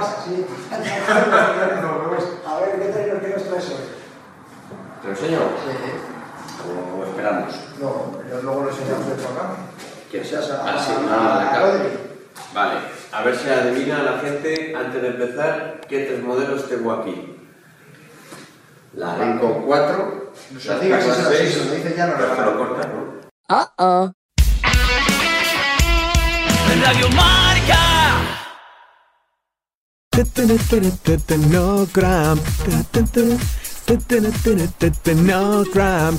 pasa? Sí. A ver, ¿qué trailers que nos traes hoy? ¿Te lo enseño? Sí. ¿O esperamos? No, yo luego lo enseñamos del programa. ¿Quién? Seas a, Ah, sí, a- ah, a. Rodri. Vale, a ver si adivina la gente antes de empezar qué tres modelos tengo aquí. La Lincoln 4, No se si Tesla se lo- si 6, se lo dice ya no lo pero cortas, ¿no? Uh-oh. Radio Marca. No gram. No gram.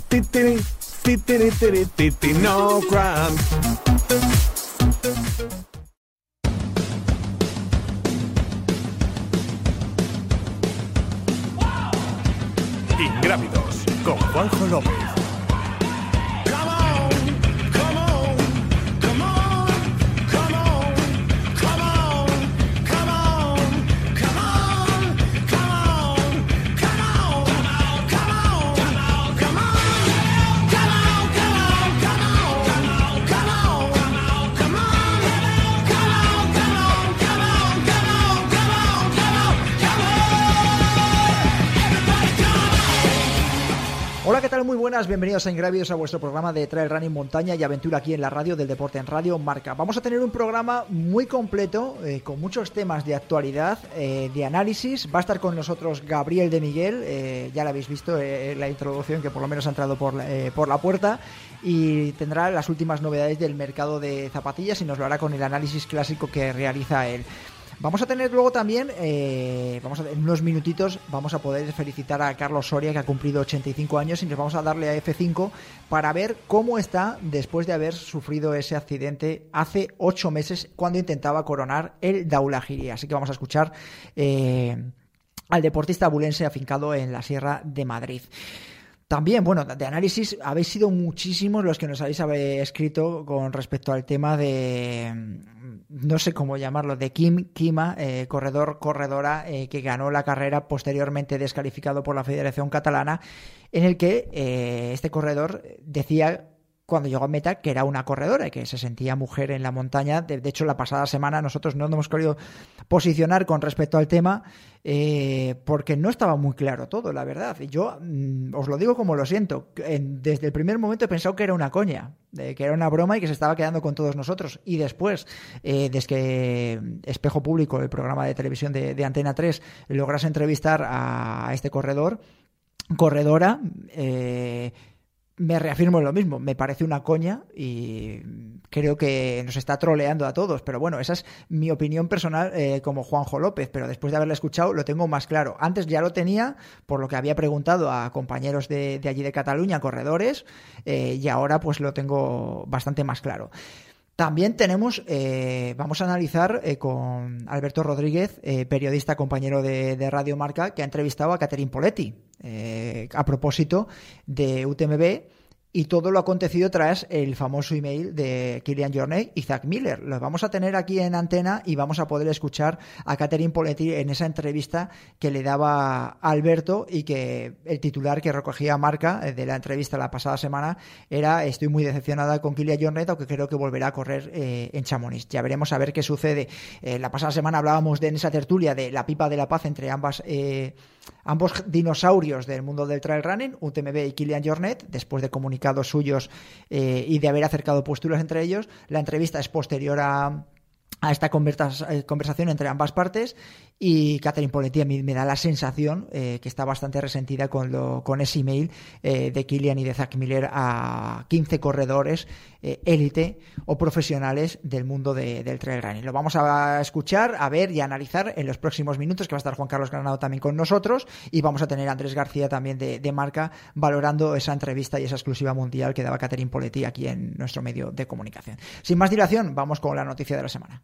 No. Ingrávidos con Juanjo López. Tal? Muy buenas, bienvenidos a Ingravios a vuestro programa de Trail Running Montaña y Aventura aquí en la radio del deporte en Radio Marca. Vamos a tener un programa muy completo, eh, con muchos temas de actualidad, eh, de análisis. Va a estar con nosotros Gabriel de Miguel, eh, ya lo habéis visto eh, en la introducción, que por lo menos ha entrado por, eh, por la puerta, y tendrá las últimas novedades del mercado de zapatillas y nos lo hará con el análisis clásico que realiza él. Vamos a tener luego también, eh, vamos en unos minutitos, vamos a poder felicitar a Carlos Soria, que ha cumplido 85 años, y nos vamos a darle a F5 para ver cómo está después de haber sufrido ese accidente hace 8 meses cuando intentaba coronar el Daulagiri. Así que vamos a escuchar eh, al deportista abulense afincado en la Sierra de Madrid. También, bueno, de análisis, habéis sido muchísimos los que nos habéis escrito con respecto al tema de, mm, no sé cómo llamarlo, de Kim Kima, eh, corredor, corredora, eh, que ganó la carrera posteriormente descalificado por la Federación Catalana, en el que eh, este corredor decía cuando llegó a meta que era una corredora y que se sentía mujer en la montaña. De, de hecho, la pasada semana nosotros no nos hemos querido posicionar con respecto al tema eh, porque no estaba muy claro todo, la verdad. Y Yo mm, os lo digo como lo siento. En- desde el primer momento he pensado que era una coña, que era una broma y que se estaba quedando con todos nosotros. Y después, eh, desde que Espejo Público, el programa de televisión de, Antena 3, lograse entrevistar a este corredor, corredora, eh, me reafirmo en lo mismo, me parece una coña y creo que nos está troleando a todos, pero bueno, esa es mi opinión personal eh, como Juanjo López, pero después de haberla escuchado lo tengo más claro. Antes ya lo tenía, por lo que había preguntado a compañeros de, allí de Cataluña, corredores, eh, y ahora pues lo tengo bastante más claro. También tenemos, eh, vamos a analizar eh, con Alberto Rodríguez, eh, periodista compañero de, de Radio Marca, que ha entrevistado a Catherine Poletti a propósito de UTMB y todo lo acontecido tras el famoso email de Kilian Jornet y Zach Miller. Los vamos a tener aquí en antena y vamos a poder escuchar a Catherine Poletti en esa entrevista que le daba Alberto y que el titular que recogía Marca eh, de la entrevista la pasada semana era estoy muy decepcionada con Kilian Jornet aunque creo que volverá a correr eh, en Chamonix. Ya veremos a ver qué sucede. Eh, la pasada semana hablábamos de en esa tertulia de la pipa de la paz entre ambas eh, ambos dinosaurios del mundo del trail running, UTMB y Kilian Jornet, después de comunicados suyos eh, y de haber acercado posturas entre ellos. La entrevista es posterior a, a esta eh, conversación entre ambas partes y Catherine Poletti a mí me da la sensación eh, que está bastante resentida con, lo, con ese email eh, de Kilian y de Zach Miller a 15 corredores eh, élite o profesionales del mundo de- del trail running. Lo vamos a escuchar, a ver y a analizar en los próximos minutos, que va a estar Juan Carlos Granado también con nosotros y vamos a tener a Andrés García también de, de marca valorando esa entrevista y esa exclusiva mundial que daba Catherine Poletti aquí en nuestro medio de comunicación. Sin más dilación, vamos con la noticia de la semana.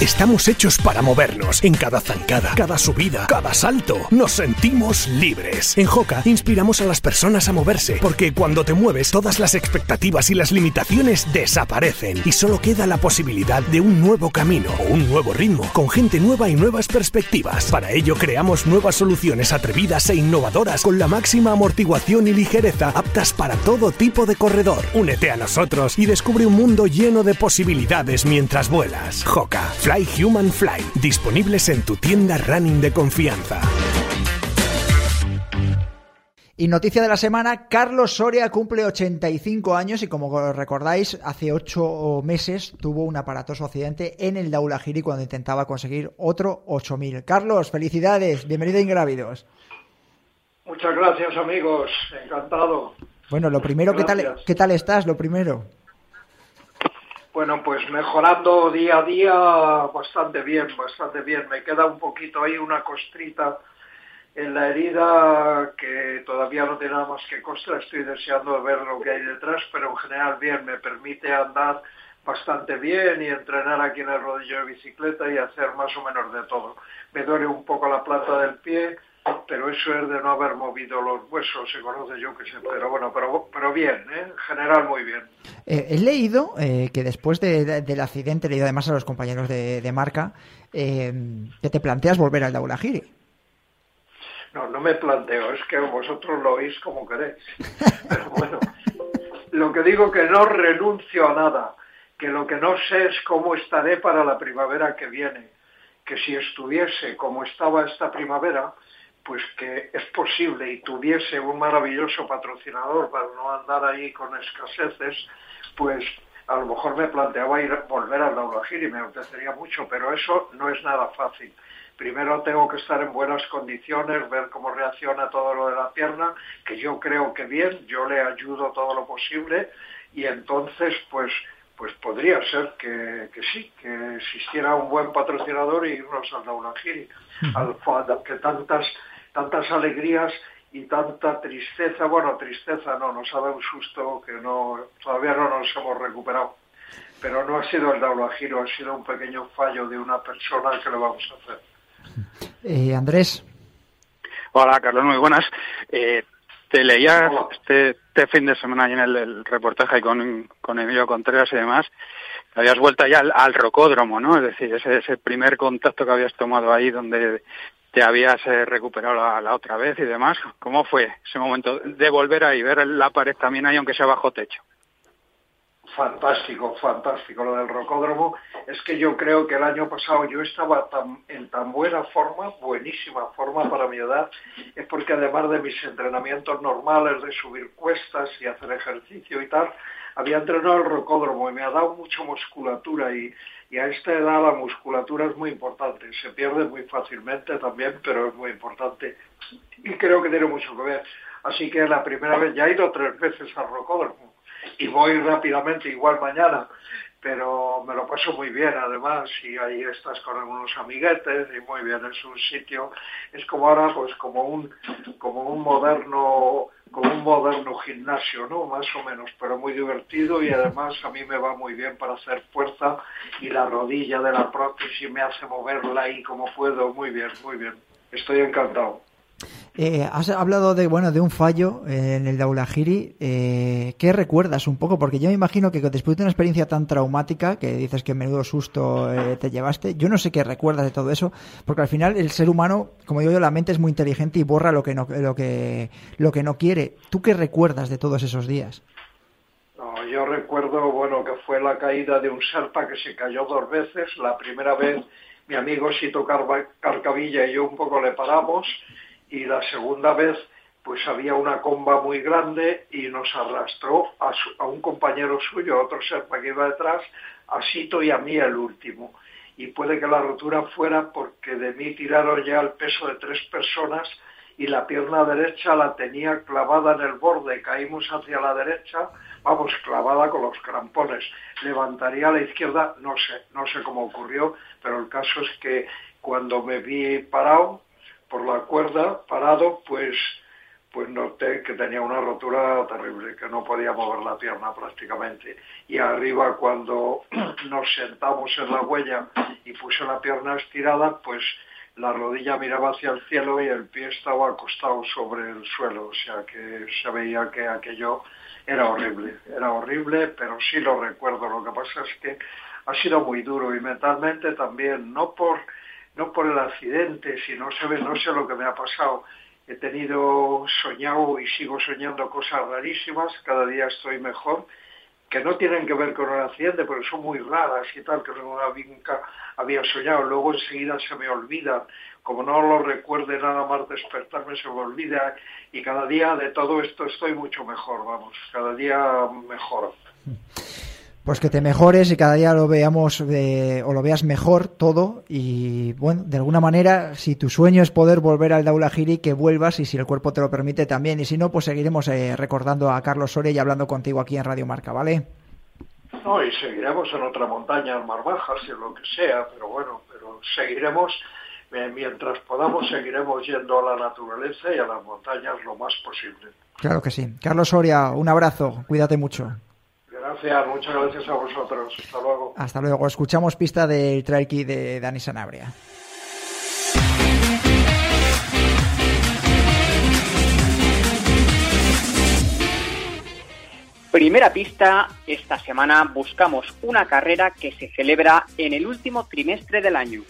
Estamos hechos para movernos. En cada zancada, cada subida, cada salto, nos sentimos libres. En Joca inspiramos a las personas a moverse, porque cuando te mueves, todas las expectativas y las limitaciones desaparecen y solo queda la posibilidad de un nuevo camino o un nuevo ritmo, con gente nueva y nuevas perspectivas. Para ello creamos nuevas soluciones atrevidas e innovadoras con la máxima amortiguación y ligereza aptas para todo tipo de corredor. Únete a nosotros y descubre un mundo lleno de posibilidades mientras vuelas. Joca, Fly Human Fly, disponibles en tu tienda running de confianza. Y noticia de la semana, Carlos Soria cumple 85 años y como recordáis, hace 8 meses tuvo un aparatoso accidente en el Daulagiri cuando intentaba conseguir otro 8000. Carlos, felicidades, bienvenido a Ingrávidos. Muchas gracias amigos, encantado. Bueno, lo primero, ¿qué tal, ¿qué tal estás? Lo primero. Bueno, pues mejorando día a día bastante bien, bastante bien. Me queda un poquito ahí una costrita en la herida que todavía no tiene nada más que costra. Estoy deseando ver lo que hay detrás, pero en general bien, me permite andar bastante bien y entrenar aquí en el rodillo de bicicleta y hacer más o menos de todo. Me duele un poco la planta del pie, pero eso es de no haber movido los huesos, se conoce yo que sé, pero bueno, pero, pero bien, ¿eh? en general muy bien. Eh, he leído eh, que después del accidente, he leído además a los compañeros de, marca, que te planteas volver al Daulagiri. No, no me planteo, es que vosotros lo oís como queréis. Pero bueno, lo que digo que no renuncio a nada, que lo que no sé es cómo estaré para la primavera que viene, que si estuviese como estaba esta primavera, pues que es posible y tuviese un maravilloso patrocinador para no andar ahí con escaseces, pues a lo mejor me planteaba ir volver al Daulagir y me apetecería mucho, pero eso no es nada fácil. Primero tengo que estar en buenas condiciones, ver cómo reacciona todo lo de la pierna, que yo creo que bien, yo le ayudo todo lo posible y entonces pues pues podría ser que, sí, que existiera un buen patrocinador y irnos al Daulagiri, al que tantas tantas alegrías y tanta tristeza, bueno, tristeza no, nos ha dado un susto que no, todavía no nos hemos recuperado. Pero no ha sido el a giro, ha sido un pequeño fallo de una persona que lo vamos a hacer. Eh, Andrés. Hola, Carlos, muy buenas. Eh, te leía este, este, fin de semana en el, reportaje con, con Emilio Contreras y demás, habías vuelto ya al, rocódromo, ¿no? Es decir, ese, ese primer contacto que habías tomado ahí donde te habías eh, recuperado la, otra vez y demás. ¿Cómo fue ese momento de volver ahí, ver la pared también ahí, aunque sea bajo techo? Fantástico, fantástico. Lo del rocódromo es que yo creo que el año pasado yo estaba en tan buena forma, buenísima forma para mi edad, es porque además de mis entrenamientos normales de subir cuestas y hacer ejercicio y tal, había entrenado el rocódromo y me ha dado mucha musculatura y, y a esta edad la musculatura es muy importante. Se pierde muy fácilmente también, pero es muy importante y creo que tiene mucho que ver. Así que la primera vez, ya he ido tres veces al rocódromo y voy rápidamente, igual mañana, pero me lo paso muy bien además y ahí estás con algunos amiguetes y muy bien, es un sitio, es como ahora pues como un, como un moderno como un moderno gimnasio, ¿no? Más o menos, pero muy divertido y además a mí me va muy bien para hacer fuerza y la rodilla de la prótesis me hace moverla ahí como puedo, muy bien, muy bien. Estoy encantado. Eh, has hablado de bueno de un fallo en el Daulagiri. Eh, ¿Qué recuerdas un poco? Porque yo me imagino que después de una experiencia tan traumática, que dices que menudo susto eh, te llevaste, yo no sé qué recuerdas de todo eso, porque al final el ser humano, como digo yo, la mente es muy inteligente y borra lo que no, lo que, lo que no quiere. ¿Tú qué recuerdas de todos esos días? No, yo recuerdo, bueno, que fue la caída de un serpa que se cayó dos veces. La primera vez mi amigo Sito Carcavilla y yo un poco le paramos y la segunda vez pues había una comba muy grande y nos arrastró a, un compañero suyo, a otro serpa que iba detrás, a Sito y a mí el último. Y puede que la rotura fuera porque de mí tiraron ya el peso de tres personas y la pierna derecha la tenía clavada en el borde, caímos hacia la derecha, vamos, clavada con los crampones. Levantaría a la izquierda, no sé, no sé cómo ocurrió, pero el caso es que cuando me vi parado, por la cuerda, parado, pues, pues noté que tenía una rotura terrible, que no podía mover la pierna prácticamente. Y arriba cuando nos sentamos en la huella y puse la pierna estirada, pues la rodilla miraba hacia el cielo y el pie estaba acostado sobre el suelo, o sea que se veía que aquello era horrible, era horrible, pero sí lo recuerdo. Lo que pasa es que ha sido muy duro y mentalmente también, no por no por el accidente, sino no sé lo que me ha pasado. He tenido soñado y sigo soñando cosas rarísimas, cada día estoy mejor, que no tienen que ver con el accidente, pero son muy raras y tal, que nunca había soñado. Luego enseguida se me olvida, como no lo recuerde nada más despertarme, se me olvida y cada día de todo esto estoy mucho mejor, vamos, cada día mejor pues que te mejores y cada día lo veamos eh, o lo veas mejor todo y bueno, de alguna manera si tu sueño es poder volver al Daula Giri que vuelvas y si el cuerpo te lo permite también y si no pues seguiremos eh, recordando a Carlos Soria y hablando contigo aquí en Radio Marca, ¿vale? No, y seguiremos en otra montaña, Bajas y en lo que sea, pero bueno, pero seguiremos eh, mientras podamos seguiremos yendo a la naturaleza y a las montañas lo más posible. Claro que sí. Carlos Soria, un abrazo, cuídate mucho. Gracias, muchas gracias a vosotros. Hasta luego. Hasta luego. Escuchamos pista del trail de Dani Sanabria. Primera pista, esta semana buscamos una carrera que se celebra en el último trimestre del año.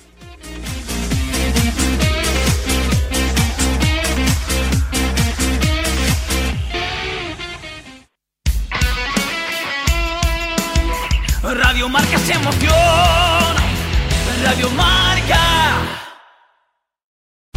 Radio Marca se emoción. Radio Marca.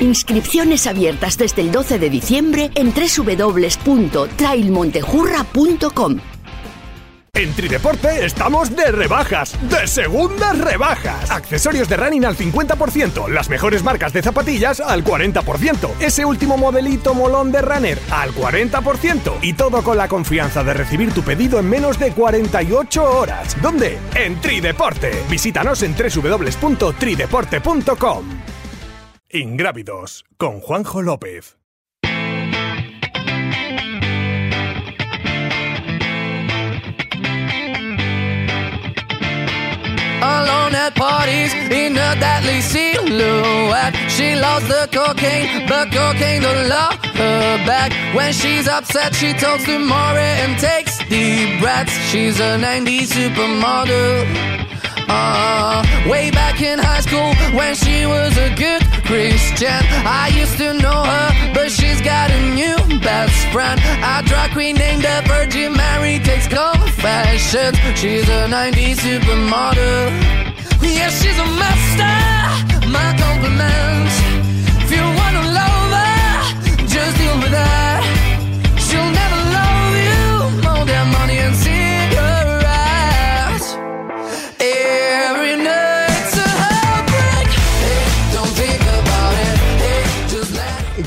Inscripciones abiertas desde el 12 de diciembre en www.trailmontejurra.com. En Trideporte estamos de rebajas, de segundas rebajas. Accesorios de running al 50%, las mejores marcas de zapatillas al 40%, ese último modelito molón de runner al 40% y todo con la confianza de recibir tu pedido en menos de 48 horas. ¿Dónde? En Trideporte. Visítanos en www.trideporte.com. Ingrávidos con Juanjo López. alone at parties in a deadly silhouette. She loves the cocaine, but cocaine don't love her back. When she's upset, she talks to Maury and takes deep breaths. She's a 90s supermodel. Uh, way back in high school when she was a good Christian. I used to know her, but she's got a new best friend. A drag queen named the Virgin Mary takes confessions. She's a 90s supermodel. Yeah, she's a master. My compliments. If you wanna love her, just deal with her.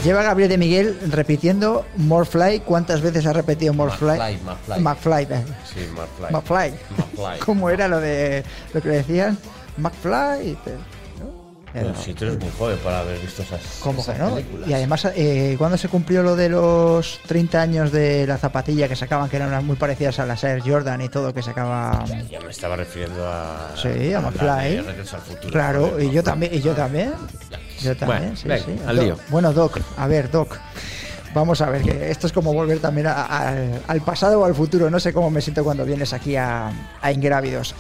Lleva Gabriel de Miguel repitiendo Morfly. ¿Cuántas veces ha repetido Morfly? McFly, McFly. McFly. Sí, McFly. McFly. McFly. ¿Cómo era lo de lo que decían? McFly. Era- si tú eres muy joven para haber visto esas, ¿Cómo que no? películas. Y además, eh, cuando se cumplió lo de los 30 años de la zapatilla que sacaban, que eran unas muy parecidas a las Air Jordan y todo, que sacaba. Ya me estaba refiriendo a. Sí, a la McFly. Claro, y yo también, y yo también. Yo también, Bueno, sí, venga, sí. al Doc- lío. Bueno, Doc, a ver, Doc. Vamos a ver, que esto es como volver también a- a- al, al pasado o al futuro. No sé cómo me siento cuando vienes aquí a, a Ingrávidos.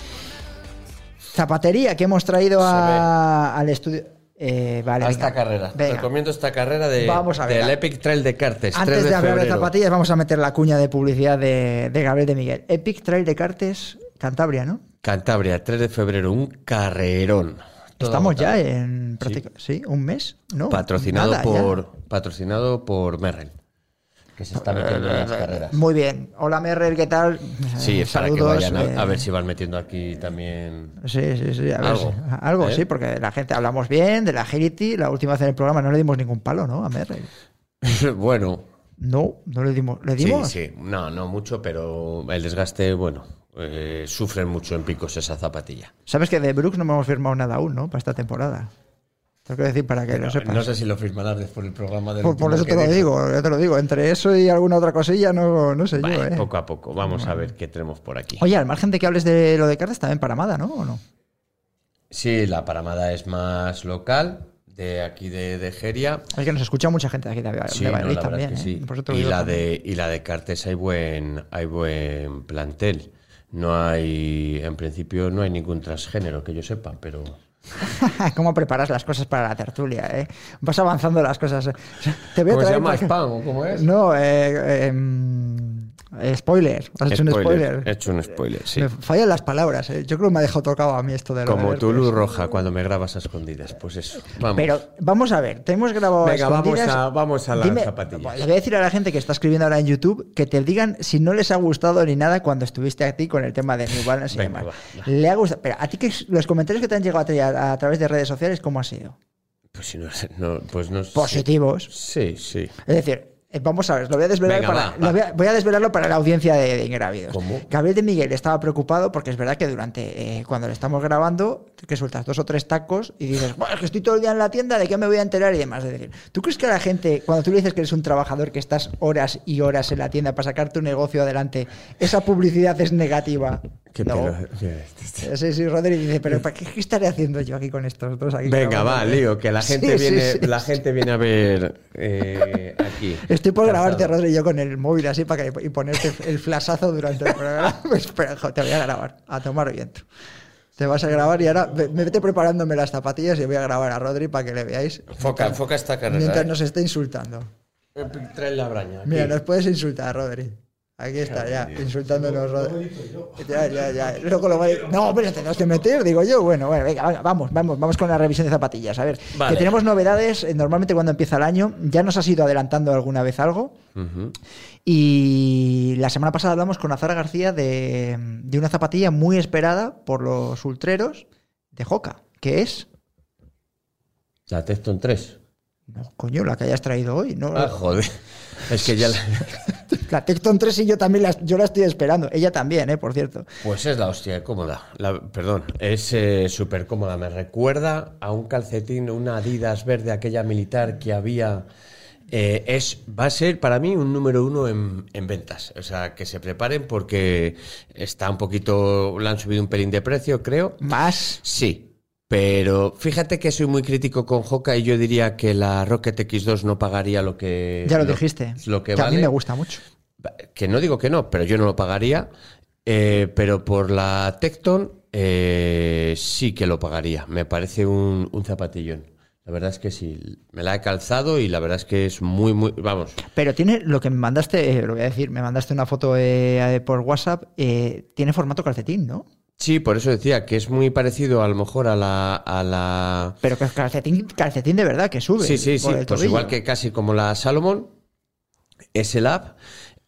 Zapatería que hemos traído a- al estudio. Eh, vale, A venga. esta carrera. Venga. Recomiendo esta carrera de, Vamos a ver. del Epic Trail de Cartes. 3 Antes de, hablar de zapatillas, vamos a meter la cuña de publicidad de, de Gabriel de Miguel. Epic Trail de Cartes, Cantabria, ¿no? Cantabria, 3 de febrero, un carrerón. Estamos ya en práctica- sí. un mes, ¿no? Patrocinado Nada, ya. por patrocinado por Merrell. Que se está metiendo en las carreras. Muy bien. Hola Merrell, ¿qué tal? Sí, Eh, para que vayan a, eh, a ver si van metiendo aquí también. Sí, sí, sí. A ver Algo, si- algo ¿eh? sí, porque la gente hablamos bien de la agility. La última vez en el programa no le dimos ningún palo, ¿no? A Merrell. bueno, No, no le dimos. ¿Le sí, dimos? sí, no, no mucho, pero el desgaste, bueno, eh, sufren mucho en picos esa zapatilla. Sabes que de Brooks no hemos firmado nada aún, ¿no? Para esta temporada. Tengo que decir para que lo sepas. No sé si lo firmarás después del programa del por, por eso te lo digo, ya te lo digo. Entre eso y alguna otra cosilla, no, no sé yo, Vale, ¿eh? Poco a poco, vamos a ver qué tenemos por aquí. Oye, al margen de que hables de lo de cartas, también Paramada, ¿no? ¿O no? Sí, la paramada es más local, de aquí de, de Geria. Es que nos escucha mucha gente de aquí de, de Sí, Valladolid también. es que ¿eh? sí. Lo Y la, de, y la de Cartes hay buen, hay buen plantel. No hay, en principio, no hay ningún transgénero que yo sepa, pero ¿Cómo preparas las cosas para la tertulia? Eh? Vas avanzando las cosas. Te voy a ¿Cómo se traer llama? para que- ¿Spam o cómo es? No, eh, em, eh, spoiler. Has hecho un spoiler. He hecho un spoiler, sí. Me fallan las palabras. eh. Yo creo que me ha dejado tocado a mí esto de lo Como de tu luz roja cuando me grabas a escondidas. Pues eso. Vamos. Pero vamos a ver, te hemos grabado a Venga, vamos a- vamos a las Dime- zapatillas. Le voy a decir a la gente que está escribiendo ahora en YouTube que te digan si no les ha gustado ni nada cuando estuviste a ti con el tema de New Balance y demás. Le ha gustado. Pero a ti que los comentarios que te han llegado a, ti a, a través de redes sociales, ¿cómo ha sido? Pues si no, no, pues no Positivos. Sí, sí. Es decir, vamos a ver, lo voy a desvelar Venga, para, va, lo va. voy, a, voy a desvelarlo para la audiencia de, de Ingrávidos. ¿Cómo? Gabriel de Miguel estaba preocupado porque es verdad que durante eh, cuando le estamos grabando, que sueltas dos o tres tacos y dices, "Buah, es que estoy todo el día en la tienda, ¿de qué me voy a enterar? y demás. Es decir, ¿tú crees que a la gente, cuando tú le dices que eres un trabajador que estás horas y horas en la tienda para sacar tu negocio adelante, esa publicidad es negativa? Qué no. Eh, Sí, sí, Rodri dice, pero ¿para qué, qué estaré haciendo yo aquí con estos dos aquí? Venga, va, grabando?". lío, que la gente Sí, sí, viene, sí. la gente viene a ver eh, aquí. Estoy por Calzado. grabarte, Rodri, yo con el móvil así para que, y ponerte el flashazo durante el programa. Pues espera, jo, te voy a grabar, a tomar viento. Te vas a grabar y ahora me vete preparándome las zapatillas y voy a grabar a Rodri para que le veáis. Enfoca, enfoca esta carrera. Mientras eh. nos esté insultando. Trae la braña. aquí. Mira, nos puedes insultar, Rodri. Aquí está, ya, insultándonos. Ya, ya, ya. Luego lo voy a- No, pero te tenemos que meter, digo yo. Bueno, bueno, venga, venga, vamos, vamos, vamos con la revisión de zapatillas. A ver, Vale. que tenemos novedades. eh, Normalmente cuando empieza el año, ya nos has ido adelantando alguna vez algo. Y la semana pasada hablamos con Azara García de, de una zapatilla muy esperada por los ultreros de Joca, que es, La Tecton 3. No, coño, la que hayas traído hoy, ¿no? Ah, joder. Es que ya. la- La Tecton 3 y yo también la, yo la estoy esperando. Ella también, ¿eh? Por cierto. Pues es la hostia cómoda. La- perdón, es eh, súper cómoda. Me recuerda a un calcetín, una Adidas verde, aquella militar que había. Eh, es, va a ser para mí un número uno en, en ventas. O sea, que se preparen porque está un poquito. Le han subido un pelín de precio, creo. Más. Sí. Pero fíjate que soy muy crítico con Hoka y yo diría que la Rocket X2 no pagaría lo que. Ya lo dijiste. Lo que, que a vale. mí me gusta mucho. Que no digo que no, pero yo no lo pagaría. Eh, pero por la Tecton eh, sí que lo pagaría. Me parece un, un zapatillón. La verdad es que sí. Me la he calzado y la verdad es que es muy, muy. Vamos. Pero tiene lo que me mandaste, eh, lo voy a decir, me mandaste una foto eh, por WhatsApp, eh, tiene formato calcetín, ¿no? Sí, por eso decía que es muy parecido a lo mejor a la. A la... Pero que es calcetín, calcetín de verdad, que sube. Sí, sí, sí. Pues igual que casi como la Salomon, es el app.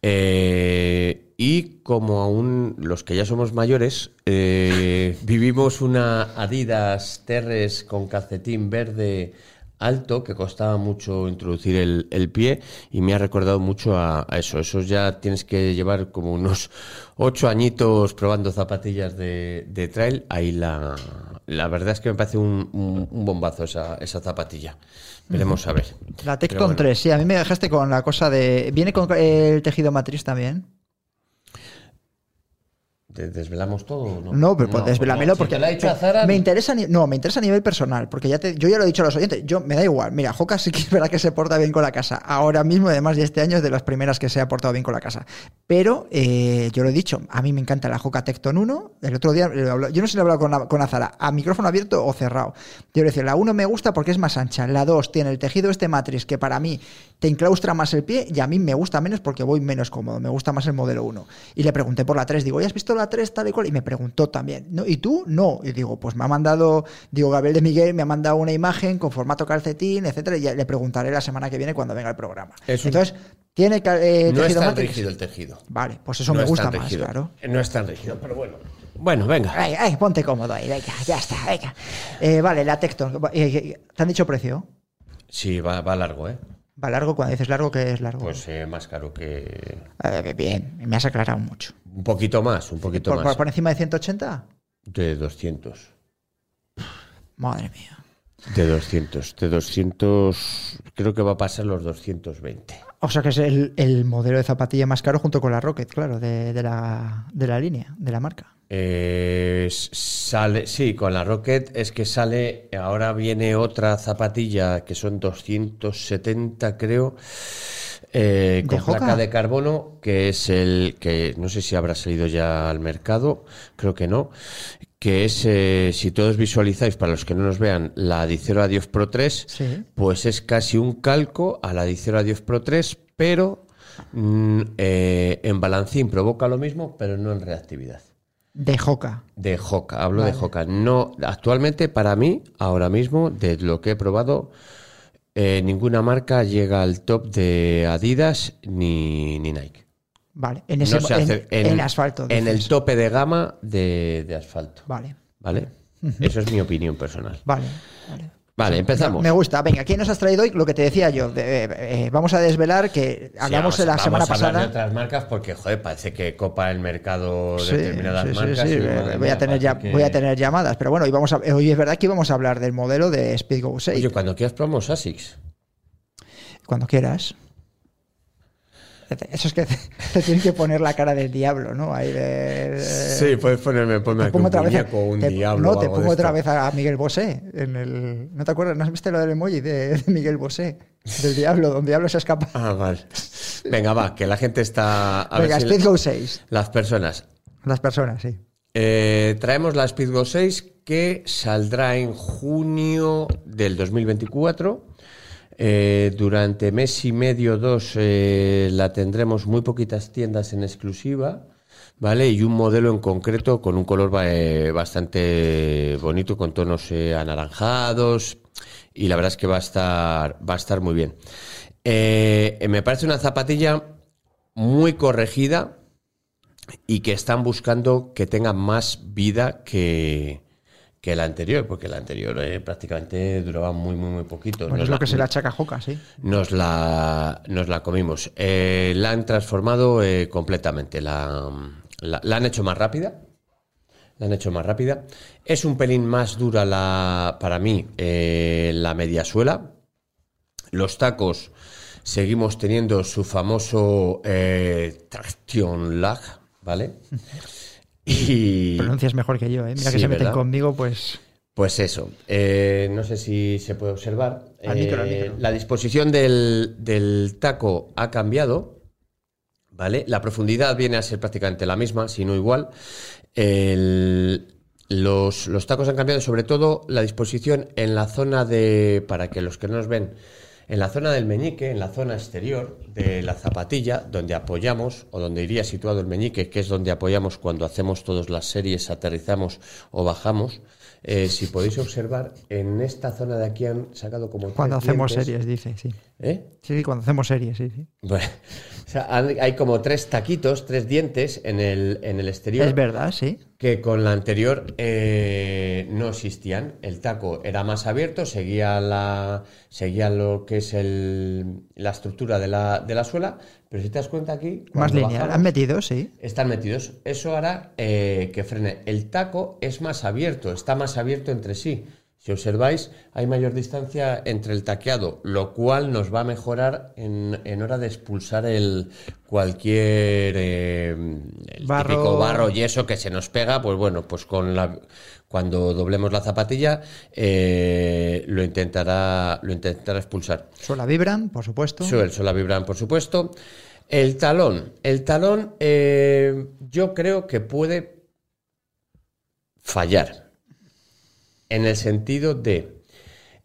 eh, y como aún los que ya somos mayores, eh, vivimos una Adidas Terres con calcetín verde alto que costaba mucho introducir el, el pie y me ha recordado mucho a, a eso. Esos ya tienes que llevar como unos ocho añitos probando zapatillas de, de trail. Ahí la, la verdad es que me parece un, un- un bombazo esa, esa zapatilla. Veremos a ver. La Tecton bueno. 3, sí, a mí me dejaste con la cosa de... ¿Viene con el tejido matriz también? ¿Te ¿Desvelamos todo no? No, pero pues no. Si porque te lo ha dicho Azara, me interesa no, me interesa a nivel personal, porque ya te, yo ya lo he dicho a los oyentes, yo me da igual. Mira, Joca sí que es verdad que se porta bien con la casa. Ahora mismo, además, ya este año es de las primeras que se ha portado bien con la casa. Pero eh, yo lo he dicho, a mí me encanta la Joca Tecton 1. El otro día, hablo- yo no sé si lo he hablado con, la- con Azara, a micrófono abierto o cerrado. Yo le decía, la 1 me gusta porque es más ancha, la 2 tiene el tejido este matriz que para mí te enclaustra más el pie y a mí me gusta menos porque voy menos cómodo, me gusta más el modelo 1. Y le pregunté por la 3, digo, ¿ya has visto la 3 tal y cual? Y me preguntó también, ¿no? ¿y tú? No. Y digo, pues me ha mandado, digo, Gabriel de Miguel me ha mandado una imagen con formato calcetín, etcétera, y le preguntaré la semana que viene cuando venga el programa. Es un- Entonces, tiene eh, No es tan Matrix? rígido el tejido. Vale, pues eso No me es gusta tan más, rígido. claro. No es tan rígido, pero bueno. Bueno, venga. Ay, ay, ponte cómodo ahí, venga, ya está, venga. Eh, vale, la Tecton, eh, ¿te han dicho precio? Sí, va, va largo, ¿eh? ¿Va largo? Cuando dices largo, ¿qué es largo? Pues eh, más caro que... Eh, bien, me has aclarado mucho. Un poquito más, un poquito ¿Por, más. por- por encima de 180? De 200. Madre mía. De 200. De 200... Creo que va a pasar los 220. O sea que es el, el modelo de zapatilla más caro junto con la Rocket, claro, de, de la, de la línea, de la marca. Eh, sale, sí, con la Rocket es que sale, ahora viene otra zapatilla que son 270 creo, eh, con ¿De Hoka? placa de carbono, que es el que no sé si habrá salido ya al mercado, creo que no, que es, eh, si todos visualizáis, para los que no nos vean, la Dicero Adios Pro 3, Sí. pues es casi un calco a la Dicero Adios Pro 3, pero mm, en balancín provoca lo mismo, pero no en reactividad. De Hoka. De Hoka, hablo de. Hoka. No, actualmente para mí, ahora mismo, de lo que he probado, eh, ninguna marca llega al top de Adidas ni, ni Nike. Vale, en ese No en, en asfalto. En el tope de gama de, de asfalto. Vale, ¿Vale? Eso es mi opinión personal. vale, vale. Vale, empezamos. Me gusta. Venga, ¿quién nos has traído hoy? Lo que te decía yo. de- eh, eh, vamos a desvelar que Sí, hablamos vamos a- la vamos semana a pasada. de otras marcas porque, joder, parece que copa el mercado Sí, determinadas sí, sí, marcas. sí, y, voy, a tener ya, parece que- voy a tener llamadas, pero bueno, hoy, vamos a, hoy es verdad que íbamos a hablar del modelo de Speedgo 6. Oye, cuando quieras probamos ASICS. Cuando quieras. Eso es que te tienen que poner la cara del diablo, ¿no? Ahí de, Sí, puedes ponerme, ponme te pongo un otra vez, a- un te- diablo. no, te pongo otra vez a Miguel Bosé en el ¿No te acuerdas? ¿No has visto lo del emoji de, de Miguel Bosé? Del diablo, donde diablo se escapa. Ah, vale. Venga, va, que la gente está. A Venga, ver si Speedgo 6. Las personas. Las personas, sí. Eh, traemos la Speedgo 6 que saldrá en junio del 2024. Eh, durante mes y medio, dos, eh, la tendremos muy poquitas tiendas en exclusiva, ¿vale? Y un modelo en concreto con un color eh, bastante bonito, con tonos anaranjados. Y la verdad es que va a estar, va a estar muy bien. Me parece una zapatilla muy corregida y que están buscando que tenga más vida que, que la anterior, porque la anterior eh, prácticamente duraba muy, muy, muy poquito. Bueno, Nos es lo la- que se le achaca a Hoka, sí. nos la, nos la comimos. Eh, la han transformado eh, completamente. La, la- la han hecho más rápida. La han hecho más rápida. Es un pelín más dura la, para mí la media suela. Los tacos seguimos teniendo su famoso traction lag, ¿vale? Y Pronuncias mejor que yo, ¿eh? Mira que se meten ¿verdad? conmigo, pues. pues eso, eh, no sé si se puede observar. Al micro, al Eh, micro. La disposición del, del taco ha cambiado, ¿vale? La profundidad viene a ser prácticamente la misma, si no igual. El- los, los tacos han cambiado, sobre todo la disposición en la zona de, para que los que no nos ven, en la zona del meñique, en la zona exterior de la zapatilla, donde apoyamos, o donde iría situado el meñique, que es donde apoyamos cuando hacemos todas las series, aterrizamos o bajamos. Eh, si podéis observar, en esta zona de aquí han sacado como Cuando tres hacemos dientes. series, dice, sí. ¿Eh? Sí, cuando hacemos series, sí, sí. Bueno, o sea, han- hay como tres taquitos, tres dientes en el, en el exterior. Es verdad, sí. Que con la anterior eh, no existían. El taco era más abierto, seguía, la, seguía lo que es el- la estructura de la, de la suela, pero si te das cuenta aquí. Más lineal. bajamos, Han metido, sí. Están metidos. Eso hará eh, que frene. El taco es más abierto, está más abierto entre sí. Si observáis, hay mayor distancia entre el taqueado, lo cual nos va a mejorar en, en hora de expulsar el cualquier eh, el Barro. típico barro y eso que se nos pega. Pues bueno, pues con la cuando doblemos la zapatilla eh, lo intentará lo intentará expulsar. Suela vibran, por supuesto. Sí, el Sola Vibran, por supuesto. El talón. El talón eh, yo creo que puede fallar. En el sentido de...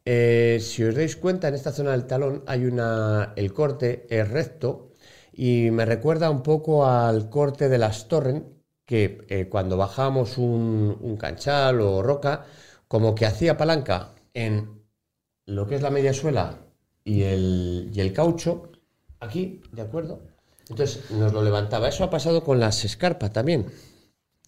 Eh, si os dais cuenta, en esta zona del talón hay una. El corte es recto y me recuerda un poco al corte de las Torrent, que eh, cuando bajamos un, un canchal o roca, como que hacía palanca en lo que es la media suela y el, y el caucho, aquí, ¿de acuerdo? Entonces nos lo levantaba. Eso ha pasado con las escarpas también.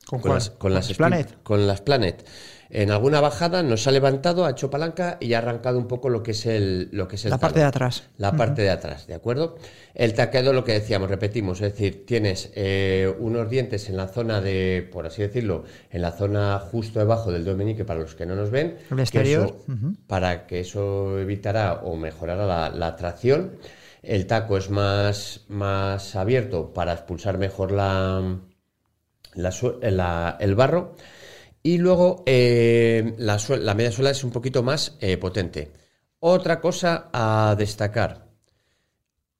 ¿Con, Con las, con las ¿Con Speed- Planet? Con las Planet. En alguna bajada nos ha levantado, ha hecho palanca y ha arrancado un poco lo que es el, lo que es el La parte de atrás. La parte de atrás, ¿de acuerdo? El taqueado, lo que decíamos, repetimos, es decir, tienes eh, unos dientes en la zona de, por así decirlo, en la zona justo debajo del dominique para los que no nos ven. El que exterior, eso- ujú. Para que eso evitará o mejorará la, la tracción. El taco es más, más abierto para expulsar mejor la- el barro. Y luego eh, la, media suela es un poquito más eh, potente. Otra cosa a destacar,